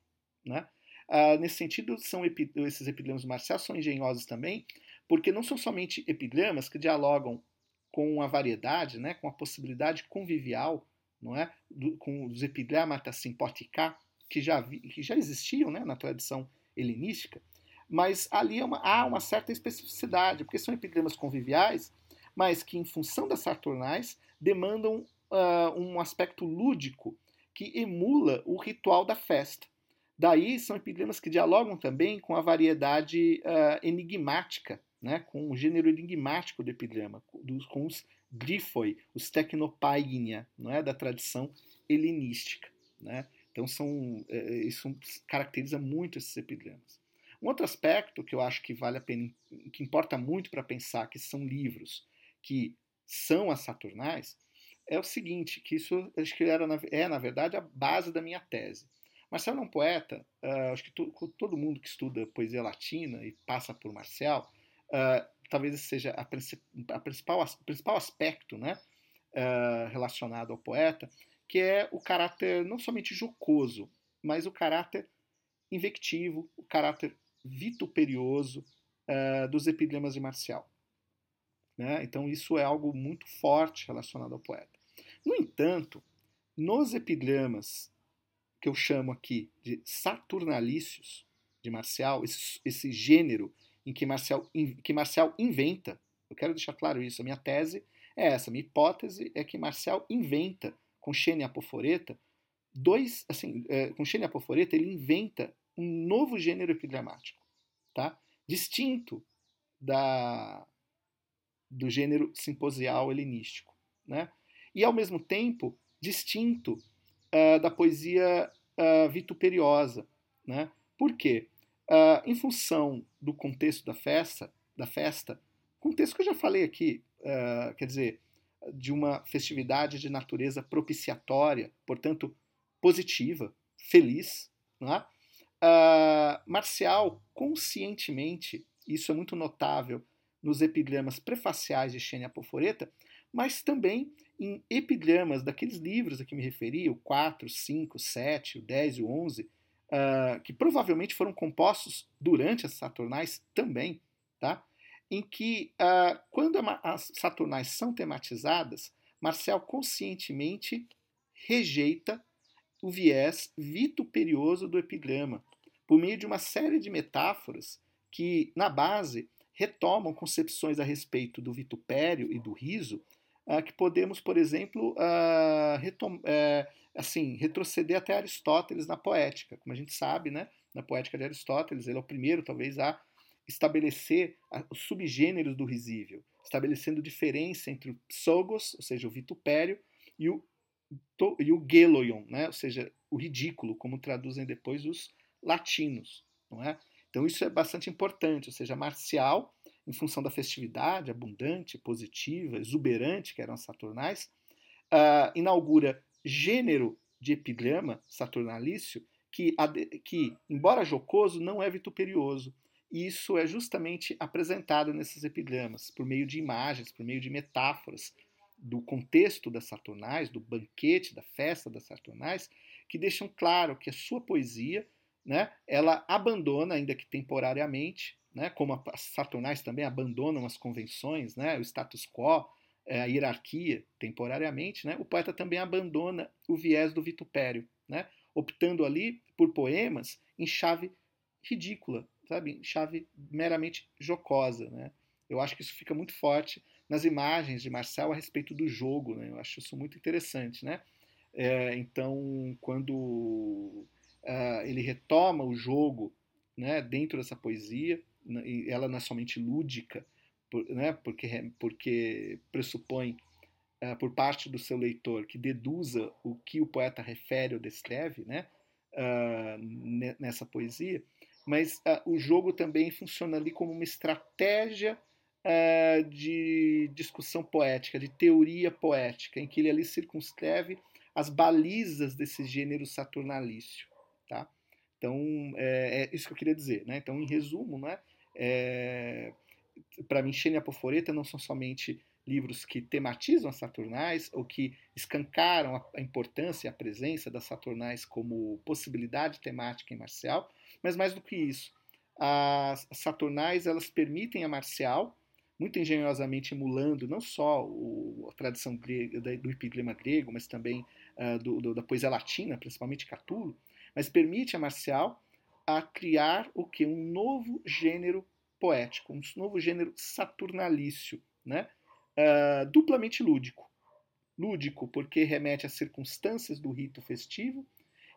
C: Né? Uh, nesse sentido, são epi esses epigramas marciais são engenhosos também, porque não são somente epigramas que dialogam com a variedade, né, com a possibilidade convivial, não é, do, com os epigramata simpotica, que já, vi, que já existiam né, na tradição helenística, mas ali é uma, há uma certa especificidade, porque são epigramas conviviais, mas que, em função das saturnais, demandam uh, um aspecto lúdico que emula o ritual da festa. Daí são epigramas que dialogam também com a variedade uh, enigmática, né, com o gênero enigmático do epigrama, com os grifoi, os tecnopaignia, não é, da tradição helenística. Né? Então são, é, isso caracteriza muito esses epigramas. Um outro aspecto que eu acho que vale a pena, que importa muito para pensar que são livros que são as saturnais, é o seguinte, que isso acho que era, é, na verdade, a base da minha tese. Marcel é um poeta, uh, acho que todo mundo que estuda poesia latina e passa por Marcel, uh, talvez esse seja a, princip a principal, o principal aspecto né, uh, relacionado ao poeta, que é o caráter não somente jocoso, mas o caráter invectivo, o caráter vituperioso dos epigramas de Marcial. Né? Então isso é algo muito forte relacionado ao poeta. No entanto, nos epigramas que eu chamo aqui de Saturnalícios, de Marcial, esse, esse gênero em que Marcial, que Marcial inventa. Eu quero deixar claro isso. A minha tese é essa. A minha hipótese é que Marcial inventa, com Xênia Apoforeta, dois, assim, é, com Xênia Apoforeta, ele inventa um novo gênero epigramático, tá? distinto da, do gênero simposial helenístico. Né? E, ao mesmo tempo, distinto uh, da poesia uh, vituperiosa. Né? Por quê? Uh, em função do contexto da festa, da festa, contexto que eu já falei aqui, quer dizer, de uma festividade de natureza propiciatória, portanto, positiva, feliz, né? Marcial conscientemente, isso é muito notável nos epigramas prefaciais de Xênia Apoforeta, mas também em epigramas daqueles livros a que me referi, o 4, 5, 7, o 10 e o 11, uh, que provavelmente foram compostos durante as Saturnais também, tá? em que, uh, quando as Saturnais são tematizadas, Marcel conscientemente rejeita o viés vituperioso do epigrama, por meio de uma série de metáforas que, na base, retomam concepções a respeito do vitupério e do riso, uh, que podemos, por exemplo, retom uh, assim, retroceder até Aristóteles na poética. Como a gente sabe, né, na poética de Aristóteles, ele é o primeiro, talvez, a estabelecer os subgêneros do risível, estabelecendo diferença entre o psogos, ou seja, o vitupério, e o, e o geloion, né, ou seja, o ridículo, como traduzem depois os latinos. Não é? Então isso é bastante importante, ou seja, marcial, em função da festividade abundante, positiva, exuberante, que eram as saturnais, uh, inaugura gênero de epigrama saturnalício que, que, embora jocoso, não é vituperioso. E isso é justamente apresentado nesses epigramas, por meio de imagens, por meio de metáforas do contexto das Saturnais, do banquete, da festa das Saturnais, que deixam claro que a sua poesia, né, ela abandona, ainda que temporariamente, né, como as Saturnais também abandonam as convenções, né, o status quo, é, a hierarquia temporariamente, né, o poeta também abandona o viés do vitupério, né, optando ali por poemas em chave ridícula, sabe, em chave meramente jocosa. Né. Eu acho que isso fica muito forte nas imagens de Marcel a respeito do jogo. Né, eu acho isso muito interessante. Né. É, então, quando uh, ele retoma o jogo né, dentro dessa poesia, ela não é somente lúdica, por, né, porque, porque pressupõe uh, por parte do seu leitor que deduza o que o poeta refere ou descreve né, uh, nessa poesia, mas uh, o jogo também funciona ali como uma estratégia uh, de discussão poética, de teoria poética, em que ele ali circunscreve as balizas desse gênero saturnalício. Tá? Então, é, é, isso que eu queria dizer. Né? Então, em resumo, né, é, para mim, Xênia Apoforeta não são somente livros que tematizam as Saturnais ou que escancaram a, a importância e a presença das Saturnais como possibilidade temática em Marcial, mas mais do que isso, as Saturnais elas permitem a Marcial, muito engenhosamente emulando não só o, a tradição grega, do epigrama grego, mas também uh, do, do, da poesia latina, principalmente Catulo, mas permite a Marcial a criar o que um novo gênero poético, um novo gênero saturnalício, né? Uh, duplamente lúdico. Lúdico porque remete às circunstâncias do rito festivo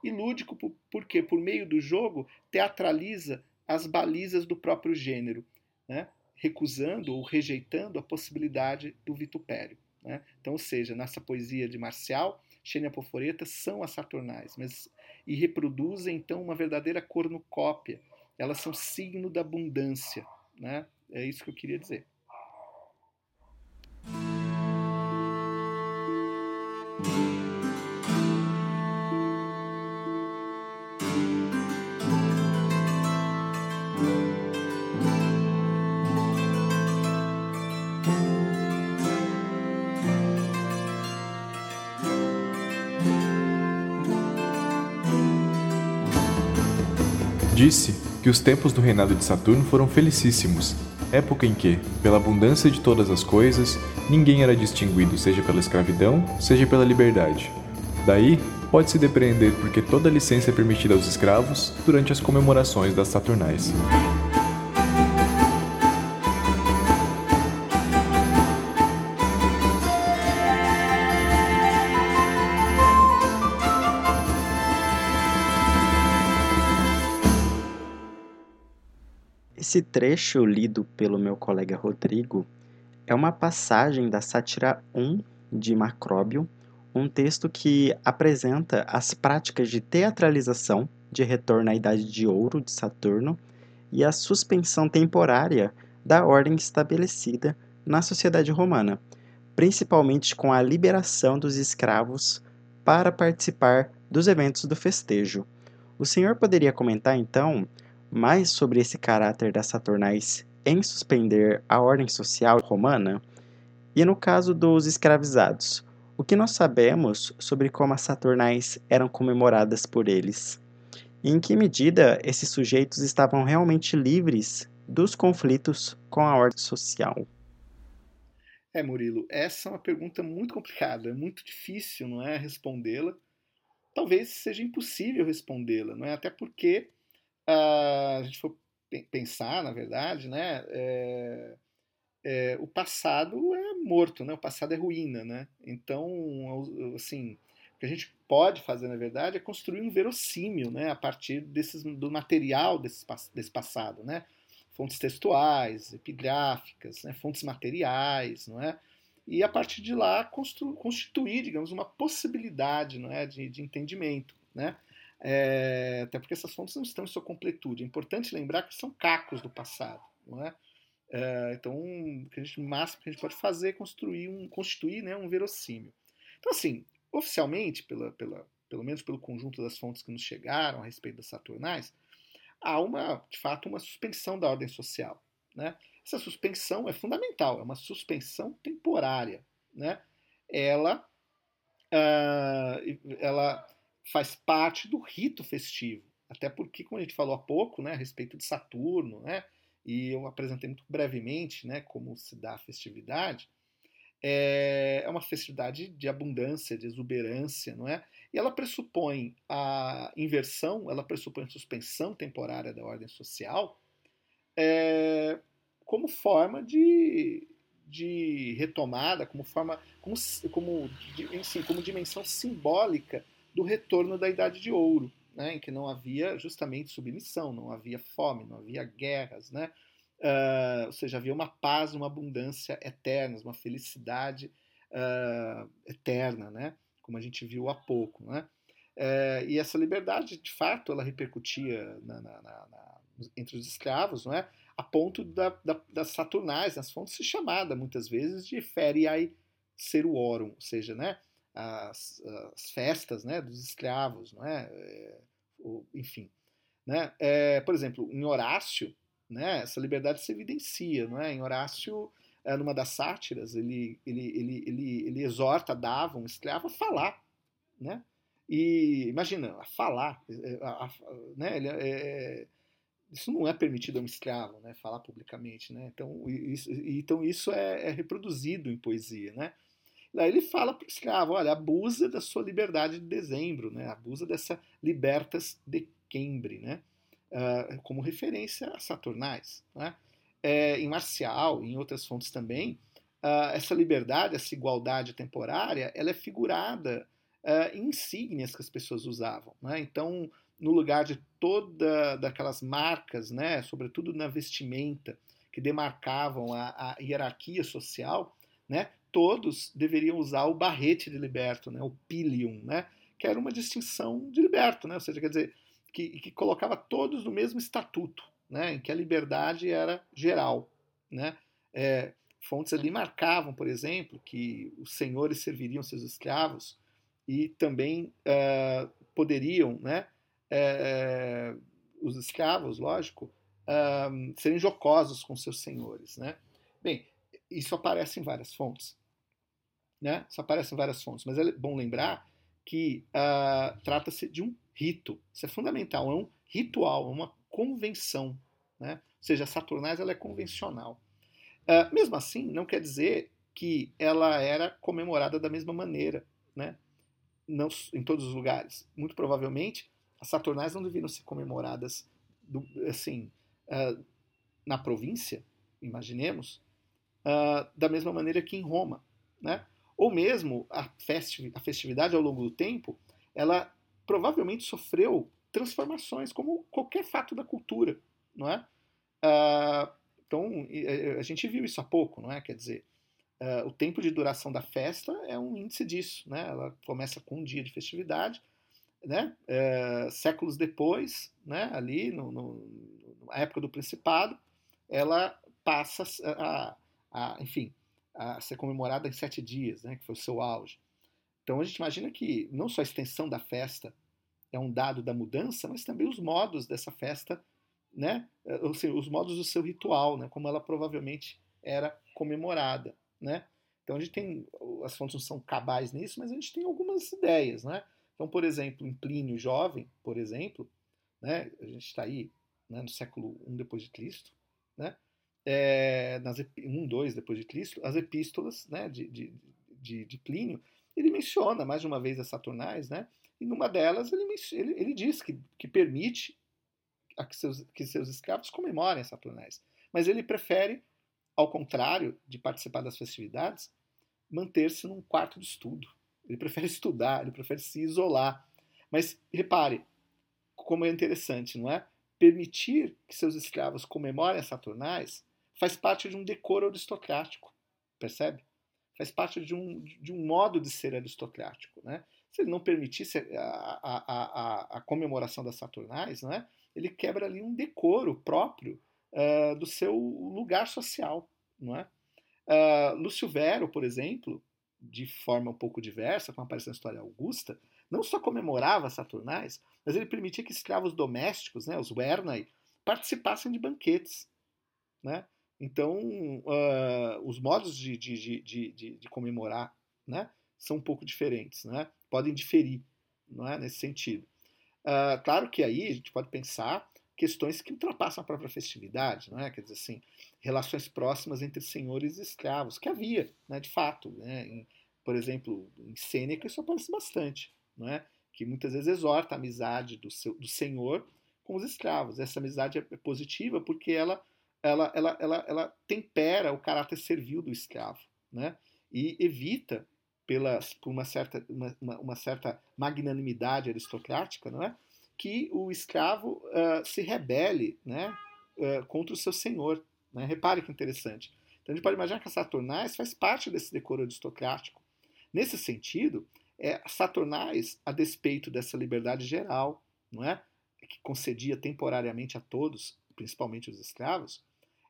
C: e lúdico porque, por meio do jogo, teatraliza as balizas do próprio gênero, né? recusando ou rejeitando a possibilidade do vitupério. Né? Então, ou seja, nessa poesia de Marcial, Xênia Poforeta são as saturnais, mas e reproduzem então uma verdadeira cornucópia. Elas são signo da abundância, né? É isso que eu queria dizer.
D: Disse que os tempos do reinado de Saturno foram felicíssimos, época em que, pela abundância de todas as coisas, ninguém era distinguido seja pela escravidão, seja pela liberdade. Daí, pode-se depreender porque toda licença é permitida aos escravos durante as comemorações das Saturnais.
B: Esse trecho lido pelo meu colega Rodrigo é uma passagem da Sátira 1 de Macróbio, um texto que apresenta as práticas de teatralização de retorno à Idade de Ouro de Saturno e a suspensão temporária da ordem estabelecida na sociedade romana, principalmente com a liberação dos escravos para participar dos eventos do festejo. O senhor poderia comentar então mais sobre esse caráter das Saturnais em suspender a ordem social romana? E no caso dos escravizados, o que nós sabemos sobre como as Saturnais eram comemoradas por eles? E em que medida esses sujeitos estavam realmente livres dos conflitos com a ordem social?
C: É, Murilo, essa é uma pergunta muito complicada, é muito difícil, não é, respondê-la. Talvez seja impossível respondê-la, não é? Até porque a gente for pensar, na verdade, né, é, é, o passado é morto, né? O passado é ruína, né? Então, assim, o que a gente pode fazer, na verdade, é construir um verossímil, né? A partir desses, do material desse, desse passado, né? Fontes textuais, epigráficas, né? fontes materiais, não é? E a partir de lá constituir, digamos, uma possibilidade, não é, de, de entendimento, né? É, até porque essas fontes não estão em sua completude. É importante lembrar que são cacos do passado. Não é? É, então, o máximo que a gente pode fazer é construir um, constituir né, um verossímil. Então, assim, oficialmente, pela, pela, pelo menos pelo conjunto das fontes que nos chegaram a respeito das Saturnais, há uma, de fato, uma suspensão da ordem social. Né? Essa suspensão é fundamental, é uma suspensão temporária. Né? Ela, uh, ela faz parte do rito festivo. Até porque, como a gente falou há pouco, né, a respeito de Saturno, né, e eu apresentei muito brevemente né, como se dá a festividade, é, é uma festividade de abundância, de exuberância, não é? E ela pressupõe a inversão, ela pressupõe a suspensão temporária da ordem social é, como forma de, de retomada, como forma, como, como, enfim, como dimensão simbólica do retorno da Idade de Ouro, né, em que não havia justamente submissão, não havia fome, não havia guerras, né? Uh, ou seja, havia uma paz, uma abundância eterna, uma felicidade uh, eterna, né? como a gente viu há pouco. Né? Uh, e essa liberdade, de fato, ela repercutia na, na, na, entre os escravos, não é? a ponto da, da, das Saturnais, nas fontes, se chamada muitas vezes de feriae seruorum, ou seja, né, as, as festas né, dos escravos, não é? é enfim. Né? É, por exemplo, em Horácio, né, essa liberdade se evidencia. Não é? Em Horácio, é, numa das sátiras, ele, ele, ele, ele, ele exorta Dava, um escravo, a falar. Né? E imagina, a falar. É, a, a, né, ele, é, é, isso não é permitido a um escravo, né, falar publicamente. Né? Então, isso, então isso é, é reproduzido em poesia. Né? Daí ele fala para o escravo, olha, abusa da sua liberdade de dezembro, né? abusa dessa libertas de Cambridge, né? Uh, como referência a Saturnais. Né? É, em Marcial, em outras fontes também, uh, essa liberdade, essa igualdade temporária, ela é figurada uh, em insígnias que as pessoas usavam. Né? Então, no lugar de toda daquelas marcas, né, sobretudo na vestimenta, que demarcavam a, a hierarquia social, né, todos deveriam usar o barrete de liberto, né, o pilium, né, que era uma distinção de liberto, né, ou seja, quer dizer, que, que colocava todos no mesmo estatuto, né, em que a liberdade era geral. Né? É, fontes ali marcavam, por exemplo, que os senhores serviriam seus escravos e também uh, poderiam, né, uh, os escravos, lógico, uh, serem jocosos com seus senhores. Né? Bem, isso aparece em várias fontes. Né? Isso aparece em várias fontes, mas é bom lembrar que uh, trata-se de um rito. Isso é fundamental, é um ritual, é uma convenção. Né? Ou seja, a Saturnais ela é convencional. Uh, mesmo assim, não quer dizer que ela era comemorada da mesma maneira, né? não, em todos os lugares. Muito provavelmente, as Saturnais não deveriam ser comemoradas do, assim, uh, na província, imaginemos, uh, da mesma maneira que em Roma. Né? Ou mesmo a, a festividade ao longo do tempo, ela provavelmente sofreu transformações, como qualquer fato da cultura, não é? Uh, então, a gente viu isso há pouco, não é? Quer dizer, uh, o tempo de duração da festa é um índice disso, né? Ela começa com um dia de festividade, né? Uh, séculos depois, né? Ali, no, no, na época do Principado, ela passa a, a, enfim, a ser comemorada em sete dias, né? Que foi o seu auge. Então a gente imagina que não só a extensão da festa é um dado da mudança, mas também os modos dessa festa, né? Ou seja, os modos do seu ritual, né? Como ela provavelmente era comemorada, né? Então a gente tem, as fontes não são cabais nisso, mas a gente tem algumas ideias, né? Então, por exemplo, em Plínio Jovem, por exemplo, né? A gente está aí né, no século I depois de Cristo, né? É, nas 1, 2 depois de Cristo, as epístolas né, de, de, de, de Plínio ele menciona mais de uma vez as Saturnais, né? E numa delas ele, ele, ele diz que, que permite que, seus, que seus escravos comemorem as Saturnais. Mas ele prefere, ao contrário de participar das festividades, manter-se num quarto de estudo. Ele prefere estudar, ele prefere se isolar. Mas repare como é interessante, não é? Permitir que seus escravos comemorem as Saturnais faz parte de um decoro aristocrático, percebe? faz parte de um, de um modo de ser aristocrático. Né? Se ele não permitisse a, a, a, a comemoração das Saturnais, né, ele quebra ali um decoro próprio uh, do seu lugar social. Não é? Uh, Lúcio Vero, por exemplo, de forma um pouco diversa, como aparece na história Augusta, não só comemorava Saturnais, mas ele permitia que escravos domésticos, né, os Wernai, participassem de banquetes. Né? Então, uh, os modos de, de, de, de, comemorar né, são um pouco diferentes, né? podem diferir não é, nesse sentido. Uh, claro que aí a gente pode pensar questões que ultrapassam a própria festividade, não é? quer dizer assim, relações próximas entre senhores e escravos, que havia, né, de fato. Né? Em, por exemplo, em Sêneca isso aparece bastante, não é? que muitas vezes exorta a amizade do, seu, do senhor com os escravos. Essa amizade é positiva porque ela ela, ela, ela, ela tempera o caráter servil do escravo, né? E evita, pela, por uma certa, uma, uma certa magnanimidade aristocrática, não é? que o escravo uh, se rebele né? Uh, contra o seu senhor. Né? Repare que interessante. Então a gente pode imaginar que a Saturnais faz parte desse decoro aristocrático. Nesse sentido, é, Saturnais, a despeito dessa liberdade geral, não é? que concedia temporariamente a todos principalmente os escravos,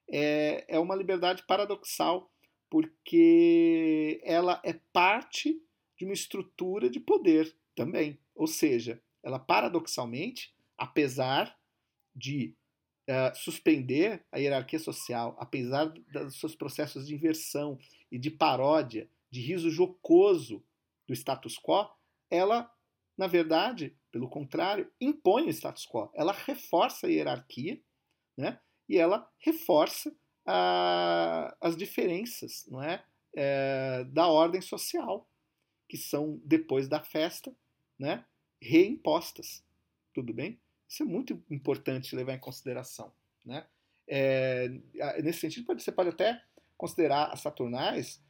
C: é, é uma liberdade paradoxal, porque ela é parte de uma estrutura de poder também. Ou seja, ela paradoxalmente, apesar de uh, suspender a hierarquia social, apesar dos seus processos de inversão e de paródia, de riso jocoso do status quo, ela, na verdade, pelo contrário, impõe o status quo. Ela reforça a hierarquia né? E ela reforça uh, as diferenças não é? é, da ordem social, que são, depois da festa, né? reimpostas. Tudo bem? Isso é muito importante levar em consideração. Né? É, nesse sentido, você pode até considerar as Saturnais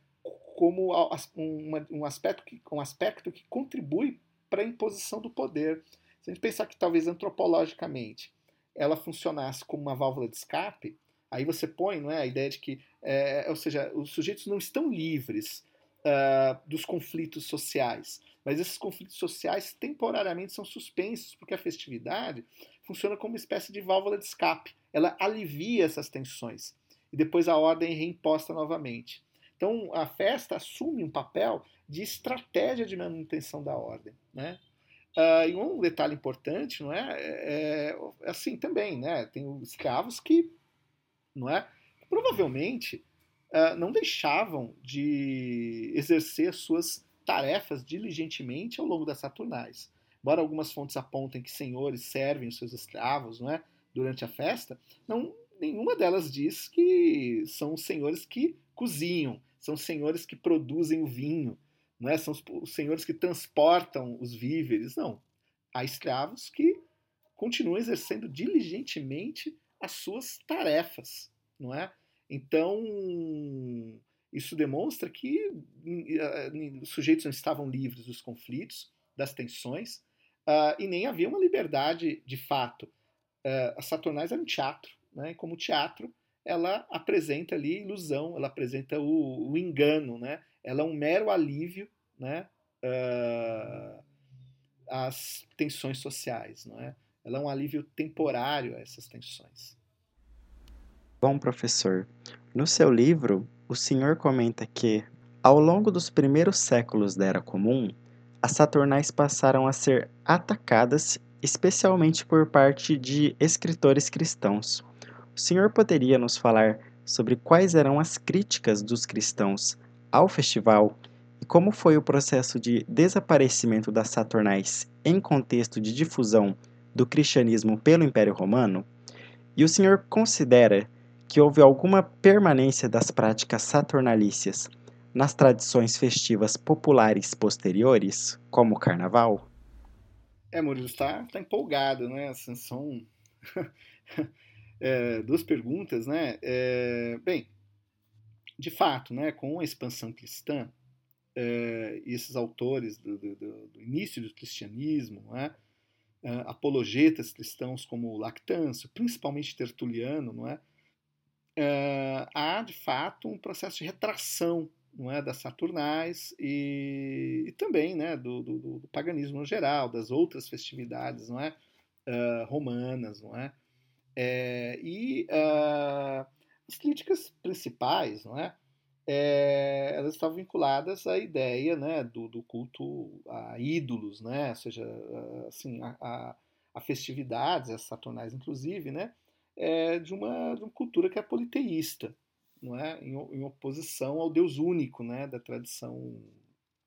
C: como um, aspecto que, um aspecto que contribui para a imposição do poder. Se a gente pensar que talvez antropologicamente ela funcionasse como uma válvula de escape, aí você põe não é, a ideia de que, é, ou seja, os sujeitos não estão livres uh, dos conflitos sociais, mas esses conflitos sociais temporariamente são suspensos, porque a festividade funciona como uma espécie de válvula de escape. Ela alivia essas tensões e depois a ordem é reimposta novamente. Então a festa assume um papel de estratégia de manutenção da ordem. Né? Uh, e um detalhe importante, não é? é, é assim também, né? Tem os escravos que, não é? Provavelmente uh, não deixavam de exercer suas tarefas diligentemente ao longo das Saturnais. Embora algumas fontes apontem que senhores servem os seus escravos, não é? Durante a festa, não, nenhuma delas diz que são senhores que cozinham, são senhores que produzem o vinho, não é? São os, os senhores que transportam os víveres. Não. Há escravos que continuam exercendo diligentemente as suas tarefas, não é? Então, isso demonstra que os sujeitos não estavam livres dos conflitos, das tensões, uh, e nem havia uma liberdade de fato. Uh, as Saturnais eram teatro, né? como teatro, ela apresenta ali ilusão, ela apresenta o, o engano, né? ela é um mero alívio né, uh, às tensões sociais. Não é? Ela é um alívio temporário a essas tensões.
B: Bom, professor, no seu livro, o senhor comenta que, ao longo dos primeiros séculos da Era Comum, as Saturnais passaram a ser atacadas especialmente por parte de escritores cristãos. O senhor poderia nos falar sobre quais eram as críticas dos cristãos ao festival e como foi o processo de desaparecimento das Saturnais em contexto de difusão do cristianismo pelo Império Romano? E o senhor considera que houve alguma permanência das práticas saturnalícias nas tradições festivas populares posteriores, como o carnaval?
C: É, Murilo, está tá empolgado, né? Assim, são é, duas perguntas, né? É, bem, de fato, né, com a expansão cristã, é, esses autores do, do, do, início do cristianismo, né, é, apologetas cristãos como Lactâncio, principalmente Tertuliano, não é, é, há de fato um processo de retração não é, das Saturnais e, e também né, do, do, do, paganismo no geral, das outras festividades não é, uh, romanas. Não é? É e uh, as críticas principais, não é? é? elas estavam vinculadas à ideia né, do, do, culto a ídolos, né? ou seja, assim, a, a, a festividades, as saturnais inclusive, né? É de, uma, de uma cultura que é politeísta, não é? em, em oposição ao Deus único né? da tradição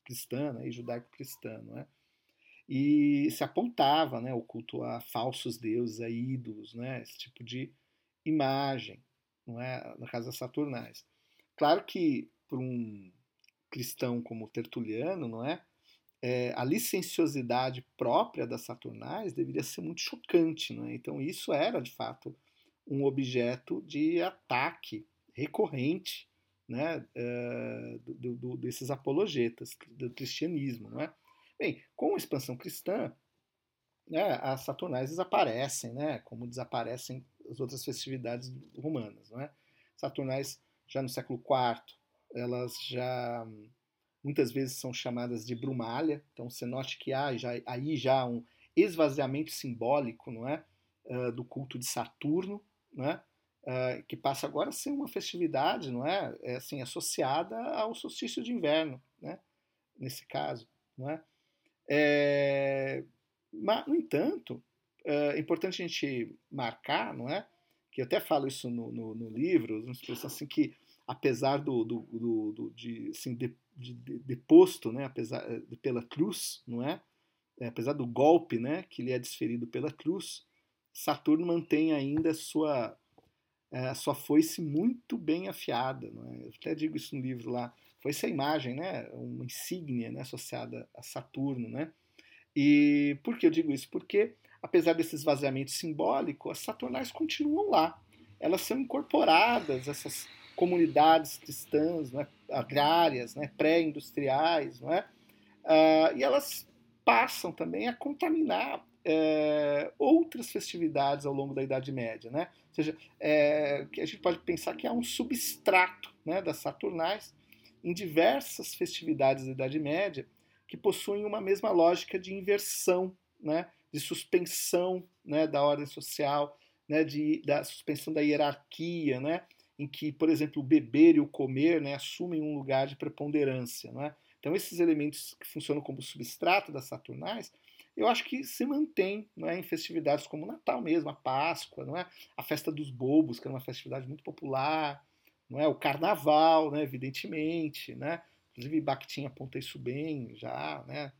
C: cristã né? e judaico-cristã. Não é? E se apontava né? o culto a falsos deuses, a ídolos, né? esse tipo de imagem não é? no caso das Saturnais. Claro que para um cristão como Tertuliano, não é? é? a licenciosidade própria das Saturnais deveria ser muito chocante, não é? Então isso era de fato um objeto de ataque recorrente, né? É, do, do, desses apologetas do cristianismo, não é? Bem, com a expansão cristã, né, as Saturnais desaparecem, né? Como desaparecem as outras festividades romanas. Não é? Saturnais, já no século IV, elas já muitas vezes são chamadas de brumalha, então você note que há já, aí já um esvaziamento simbólico não é? Uh, do culto de Saturno, né? Uh, que passa agora a ser uma festividade, não é? é assim, associada ao solstício de inverno, né? nesse caso. Não é? É, mas, no entanto, é importante a gente marcar, não é? que eu até falo isso no, no, no livro, assim que, apesar do, do, do, do de, assim, de, de, de, deposto, né? apesar, de, pela cruz, não é? é? apesar do golpe né? que lhe é desferido pela cruz, Saturno mantém ainda sua é, a sua foice muito bem afiada. Não é? Eu até digo isso no livro lá. Foi essa imagem, né? uma insígnia né? associada a Saturno. Né? E por que eu digo isso? Porque, apesar desse esvaziamento simbólico, as Saturnais continuam lá. Elas são incorporadas, essas comunidades cristãs, né? agrárias, né? pré-industriais, é? Uh, e elas passam também a contaminar é, outras festividades ao longo da Idade Média. Né? Ou seja, é, a gente pode pensar que há um substrato né, das Saturnais em diversas festividades da Idade Média que possuem uma mesma lógica de inversão, né, de suspensão né, da ordem social, né, de, da suspensão da hierarquia, né, em que, por exemplo, o beber e o comer né, assumem um lugar de preponderância. Né? Então, esses elementos que funcionam como substrato das Saturnais eu acho que se mantém é, em festividades como o Natal mesmo, a Páscoa, não é? a festa dos bobos, que é uma festividade muito popular, não é? o Carnaval, né? evidentemente, né? inclusive Bakhtin aponta isso bem já, né?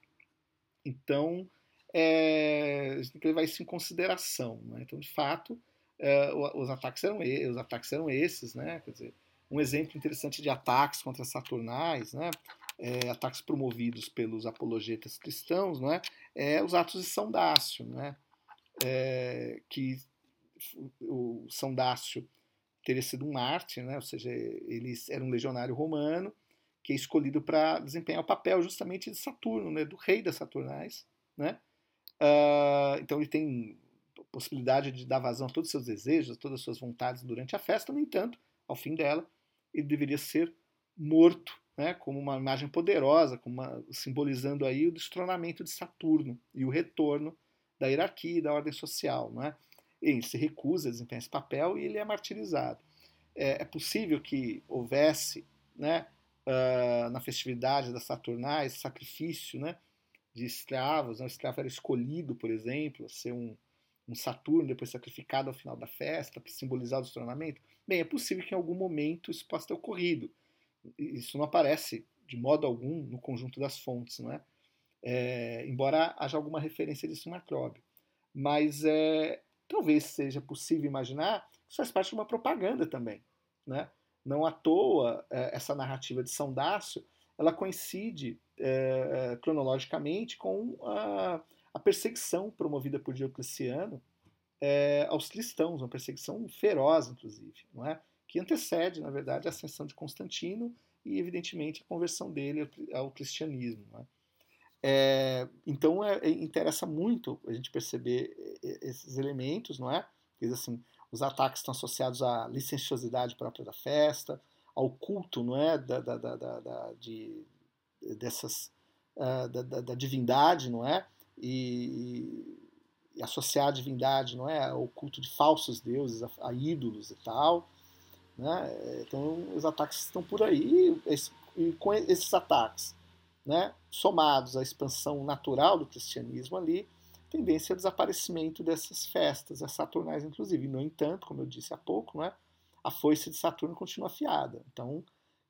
C: então é, a gente tem que levar isso em consideração. Né? Então, de fato, é, os, ataques eram, os ataques eram esses, né? quer dizer, um exemplo interessante de ataques contra Saturnais, né? é, ataques promovidos pelos apologetas cristãos, não é? é os atos de São Dácio, não é? é que o São Dácio teria sido um mártir, né? ou seja, ele era um legionário romano que é escolhido para desempenhar o papel justamente de Saturno, né? do rei das Saturnais. Né? Uh, então ele tem possibilidade de dar vazão a todos os seus desejos, a todas as suas vontades durante a festa, no entanto, ao fim dela, ele deveria ser morto né, como uma imagem poderosa, uma, simbolizando aí o destronamento de Saturno e o retorno da hierarquia e da ordem social. Não é? Ele se recusa a desempenhar esse papel e ele é martirizado. É, é possível que houvesse né, uh, na festividade das Saturnais sacrifício né, de escravos, né? o escravo era escolhido, por exemplo, a ser um, um Saturno, depois sacrificado ao final da festa, para simbolizar o destronamento? Bem, é possível que em algum momento isso possa ter ocorrido isso não aparece de modo algum no conjunto das fontes, não é? é embora haja alguma referência disso em Macróbio. Mas é, talvez seja possível imaginar isso faz parte de uma propaganda também. Né? Não à toa, é, essa narrativa de São Dácio ela coincide é, é cronologicamente com a, a, perseguição promovida por Diocleciano é, aos cristãos, uma perseguição feroz, inclusive. Não é? que antecede, na verdade, a ascensão de Constantino e, evidentemente, a conversão dele ao cristianismo. Né? É, então, é, é, interessa muito a gente perceber esses elementos, não é? Assim, os ataques estão associados à licenciosidade própria da festa, ao culto, não é, da, da, da, da de, dessas uh, da, da, da, divindade, não é, e, e, associar a divindade, não é, ao culto de falsos deuses, a, a ídolos e tal, né? Então, os ataques estão por aí, e com esses ataques né, somados à expansão natural do cristianismo ali, tendência ao desaparecimento dessas festas, as saturnais inclusive. No entanto, como eu disse há pouco, né, a foice de Saturno continua afiada. Então,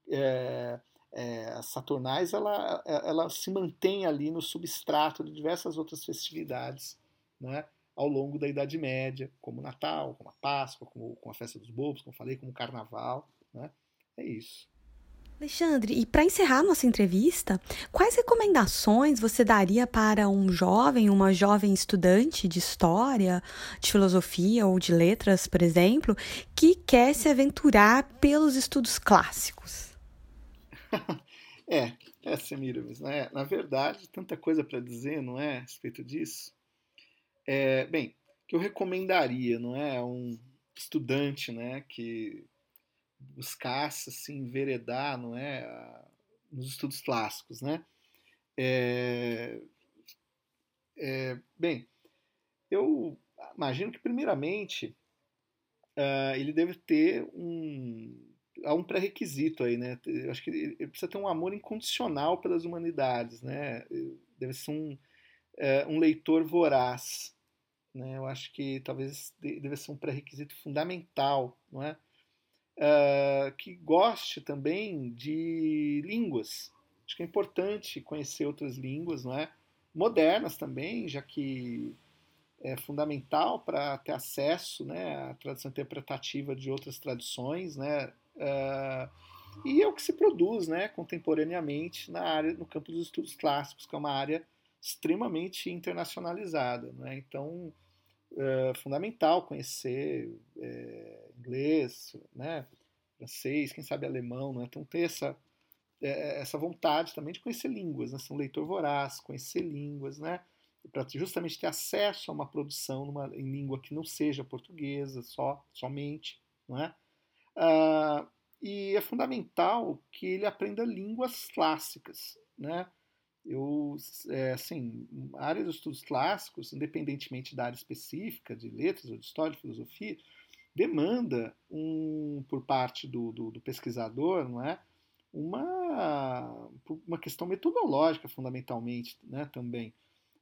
C: é, é, as saturnais ela, ela se mantém ali no substrato de diversas outras festividades, né, ao longo da Idade Média, como o Natal, como a Páscoa, como, como a Festa dos Bobos, como falei, como o Carnaval. Né? É isso.
A: Alexandre, e para encerrar nossa entrevista, quais recomendações você daria para um jovem, uma jovem estudante de história, de filosofia ou de letras, por exemplo, que quer se aventurar pelos estudos clássicos?
C: é, é, Semiramis, né? Na verdade, tanta coisa para dizer, não é, a respeito disso. É, bem, que eu recomendaria, não é, um estudante, né, que buscasse assim enveredar, não é, nos estudos clássicos, né? É, é, bem, eu imagino que primeiramente uh, ele deve ter um, há um pré-requisito aí, né? Eu acho que ele precisa ter um amor incondicional pelas humanidades, né? Deve ser um, é, um leitor voraz, né? Eu acho que talvez deve ser um pré-requisito fundamental, não é? Uh, que goste também de línguas. Acho que é importante conhecer outras línguas, não é? Modernas também, já que é fundamental para ter acesso né, à tradição interpretativa de outras tradições, né? Uh, e é o que se produz né, contemporaneamente na área, no campo dos estudos clássicos, que é uma área extremamente internacionalizada. Né? Então, é fundamental conhecer é, inglês, né? francês, quem sabe alemão. Né? Então, ter essa, é, essa vontade também de conhecer línguas, né? ser um leitor voraz, conhecer línguas, né? para justamente ter acesso a uma produção numa, em língua que não seja portuguesa só, somente. Não é? Uh, e é fundamental que ele aprenda línguas clássicas, né? Eu, é, assim, a área dos estudos clássicos, independentemente da área específica de letras ou de história, de filosofia, demanda um, por parte do, do, do pesquisador, não é, uma, uma questão metodológica fundamentalmente, né, também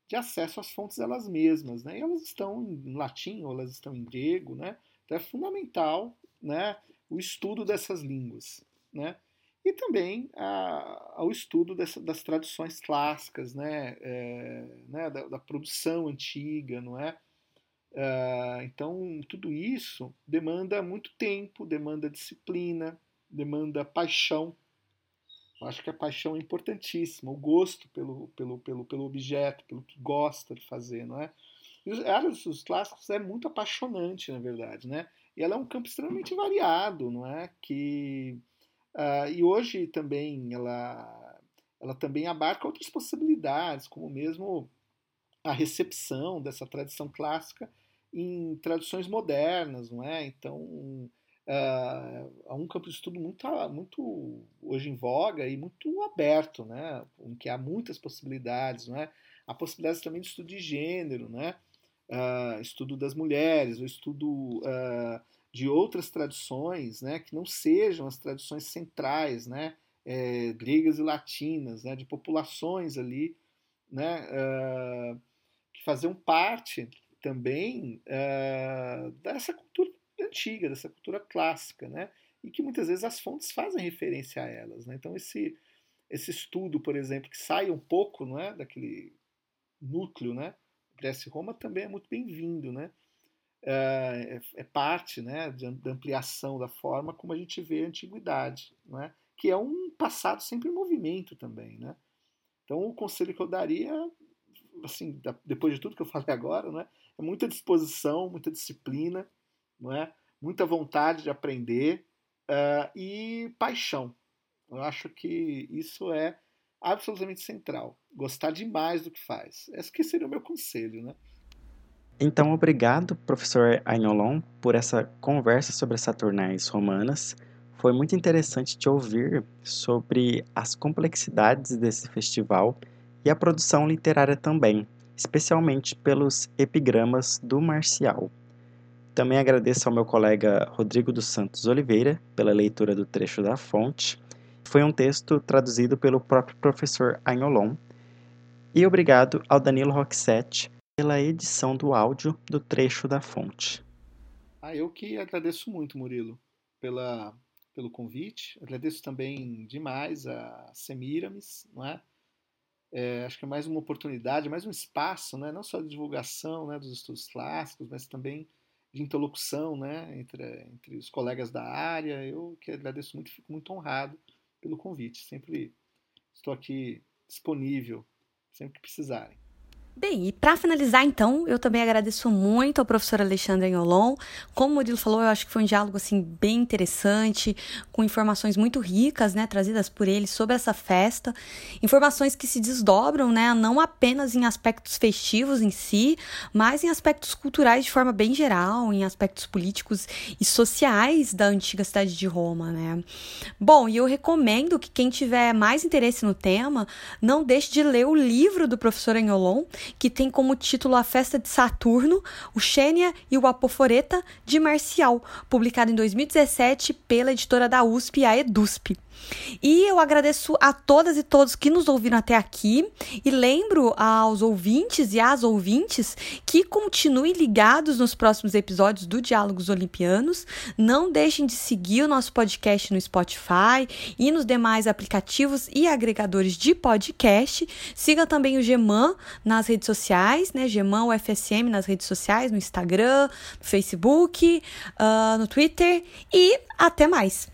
C: de acesso às fontes elas mesmas, né? E elas estão em latim ou elas estão em grego, né? Então é fundamental, né? o estudo dessas línguas, né? E também a, ao estudo dessa, das tradições clássicas, né? É, né? Da, da, produção antiga, não é? Uh, então, tudo isso demanda muito tempo, demanda disciplina, demanda paixão. Eu acho que a paixão é importantíssima, o gosto pelo, pelo, pelo, pelo objeto, pelo que gosta de fazer, não é? E a área dos clássicos é muito apaixonante, na verdade, né? E ela é um campo extremamente variado, não é? Que uh, e hoje também ela ela também abarca outras possibilidades, como mesmo a recepção dessa tradição clássica em tradições modernas, não é? Então uh, há um campo de estudo muito, muito hoje em voga e muito aberto, né? Em que há muitas possibilidades, não é? Há possibilidades também de estudo de gênero, né? uh, estudo das mulheres, o estudo uh, de outras tradições, né, que não sejam as tradições centrais, né, é, gregas e latinas, né, de populações ali, né, uh, que faziam parte também dessa cultura antiga, dessa cultura clássica, né, e que muitas vezes as fontes fazem referência a elas, né. Então esse esse estudo, por exemplo, que sai um pouco, não é, daquele núcleo, né, Grécia e Roma também é muito bem-vindo, né? É, é, é parte né, de, da ampliação da forma como a gente vê a antiguidade, né? que é um passado sempre em movimento também. Né? Então, o conselho que eu daria, assim, depois de tudo que eu falei agora, né, é muita disposição, muita disciplina, não é? muita vontade de aprender uh, e paixão. Eu acho que isso é absolutamente central. Gostar demais do que faz. Esse que seria o meu conselho, né?
B: Então, obrigado, professor Ainolon, por essa conversa sobre as Saturnais romanas. Foi muito interessante te ouvir sobre as complexidades desse festival e a produção literária também, especialmente pelos epigramas do Marcial. Também agradeço ao meu colega Rodrigo dos Santos Oliveira pela leitura do trecho da fonte foi um texto traduzido pelo próprio professor Agnolon. E obrigado ao Danilo Roxette pela edição do áudio do trecho da fonte.
C: Ah, eu que agradeço muito, Murilo, pela, pelo convite. Agradeço também demais a Semiramis, não é? É, acho que é mais uma oportunidade, mais um espaço, né? não só de divulgação né, dos estudos clássicos, mas também de interlocução né, entre, entre os colegas da área. Eu que agradeço muito, fico muito honrado pelo convite. Sempre estou aqui disponível, sempre que precisarem.
A: Bem, e para finalizar, então, eu também agradeço muito ao professor Alexandre Anholon. Como o Murilo falou, eu acho que foi um diálogo assim bem interessante, com informações muito ricas, né, trazidas por ele sobre essa festa, informações que se desdobram, né, não apenas em aspectos festivos em si, mas em aspectos culturais de forma bem geral, em aspectos políticos e sociais da antiga cidade de Roma, né. Bom, e eu recomendo que quem tiver mais interesse no tema, não deixe de ler o livro do professor Anholon que tem como título A Festa de Saturno, o Xênia e o Apoforeta, de Marcial, publicado em 2017 pela editora da USP, a EDUSP. E eu agradeço a todas e todos que nos ouviram até aqui e lembro aos ouvintes e às ouvintes que continuem ligados nos próximos episódios do Diálogos Olimpianos. Não deixem de seguir o nosso podcast no Spotify e nos demais aplicativos e agregadores de podcast. Siga também o Geman nas redes sociais, né? Geman UFSM nas redes sociais, no Instagram, no Facebook, uh, no Twitter e até mais!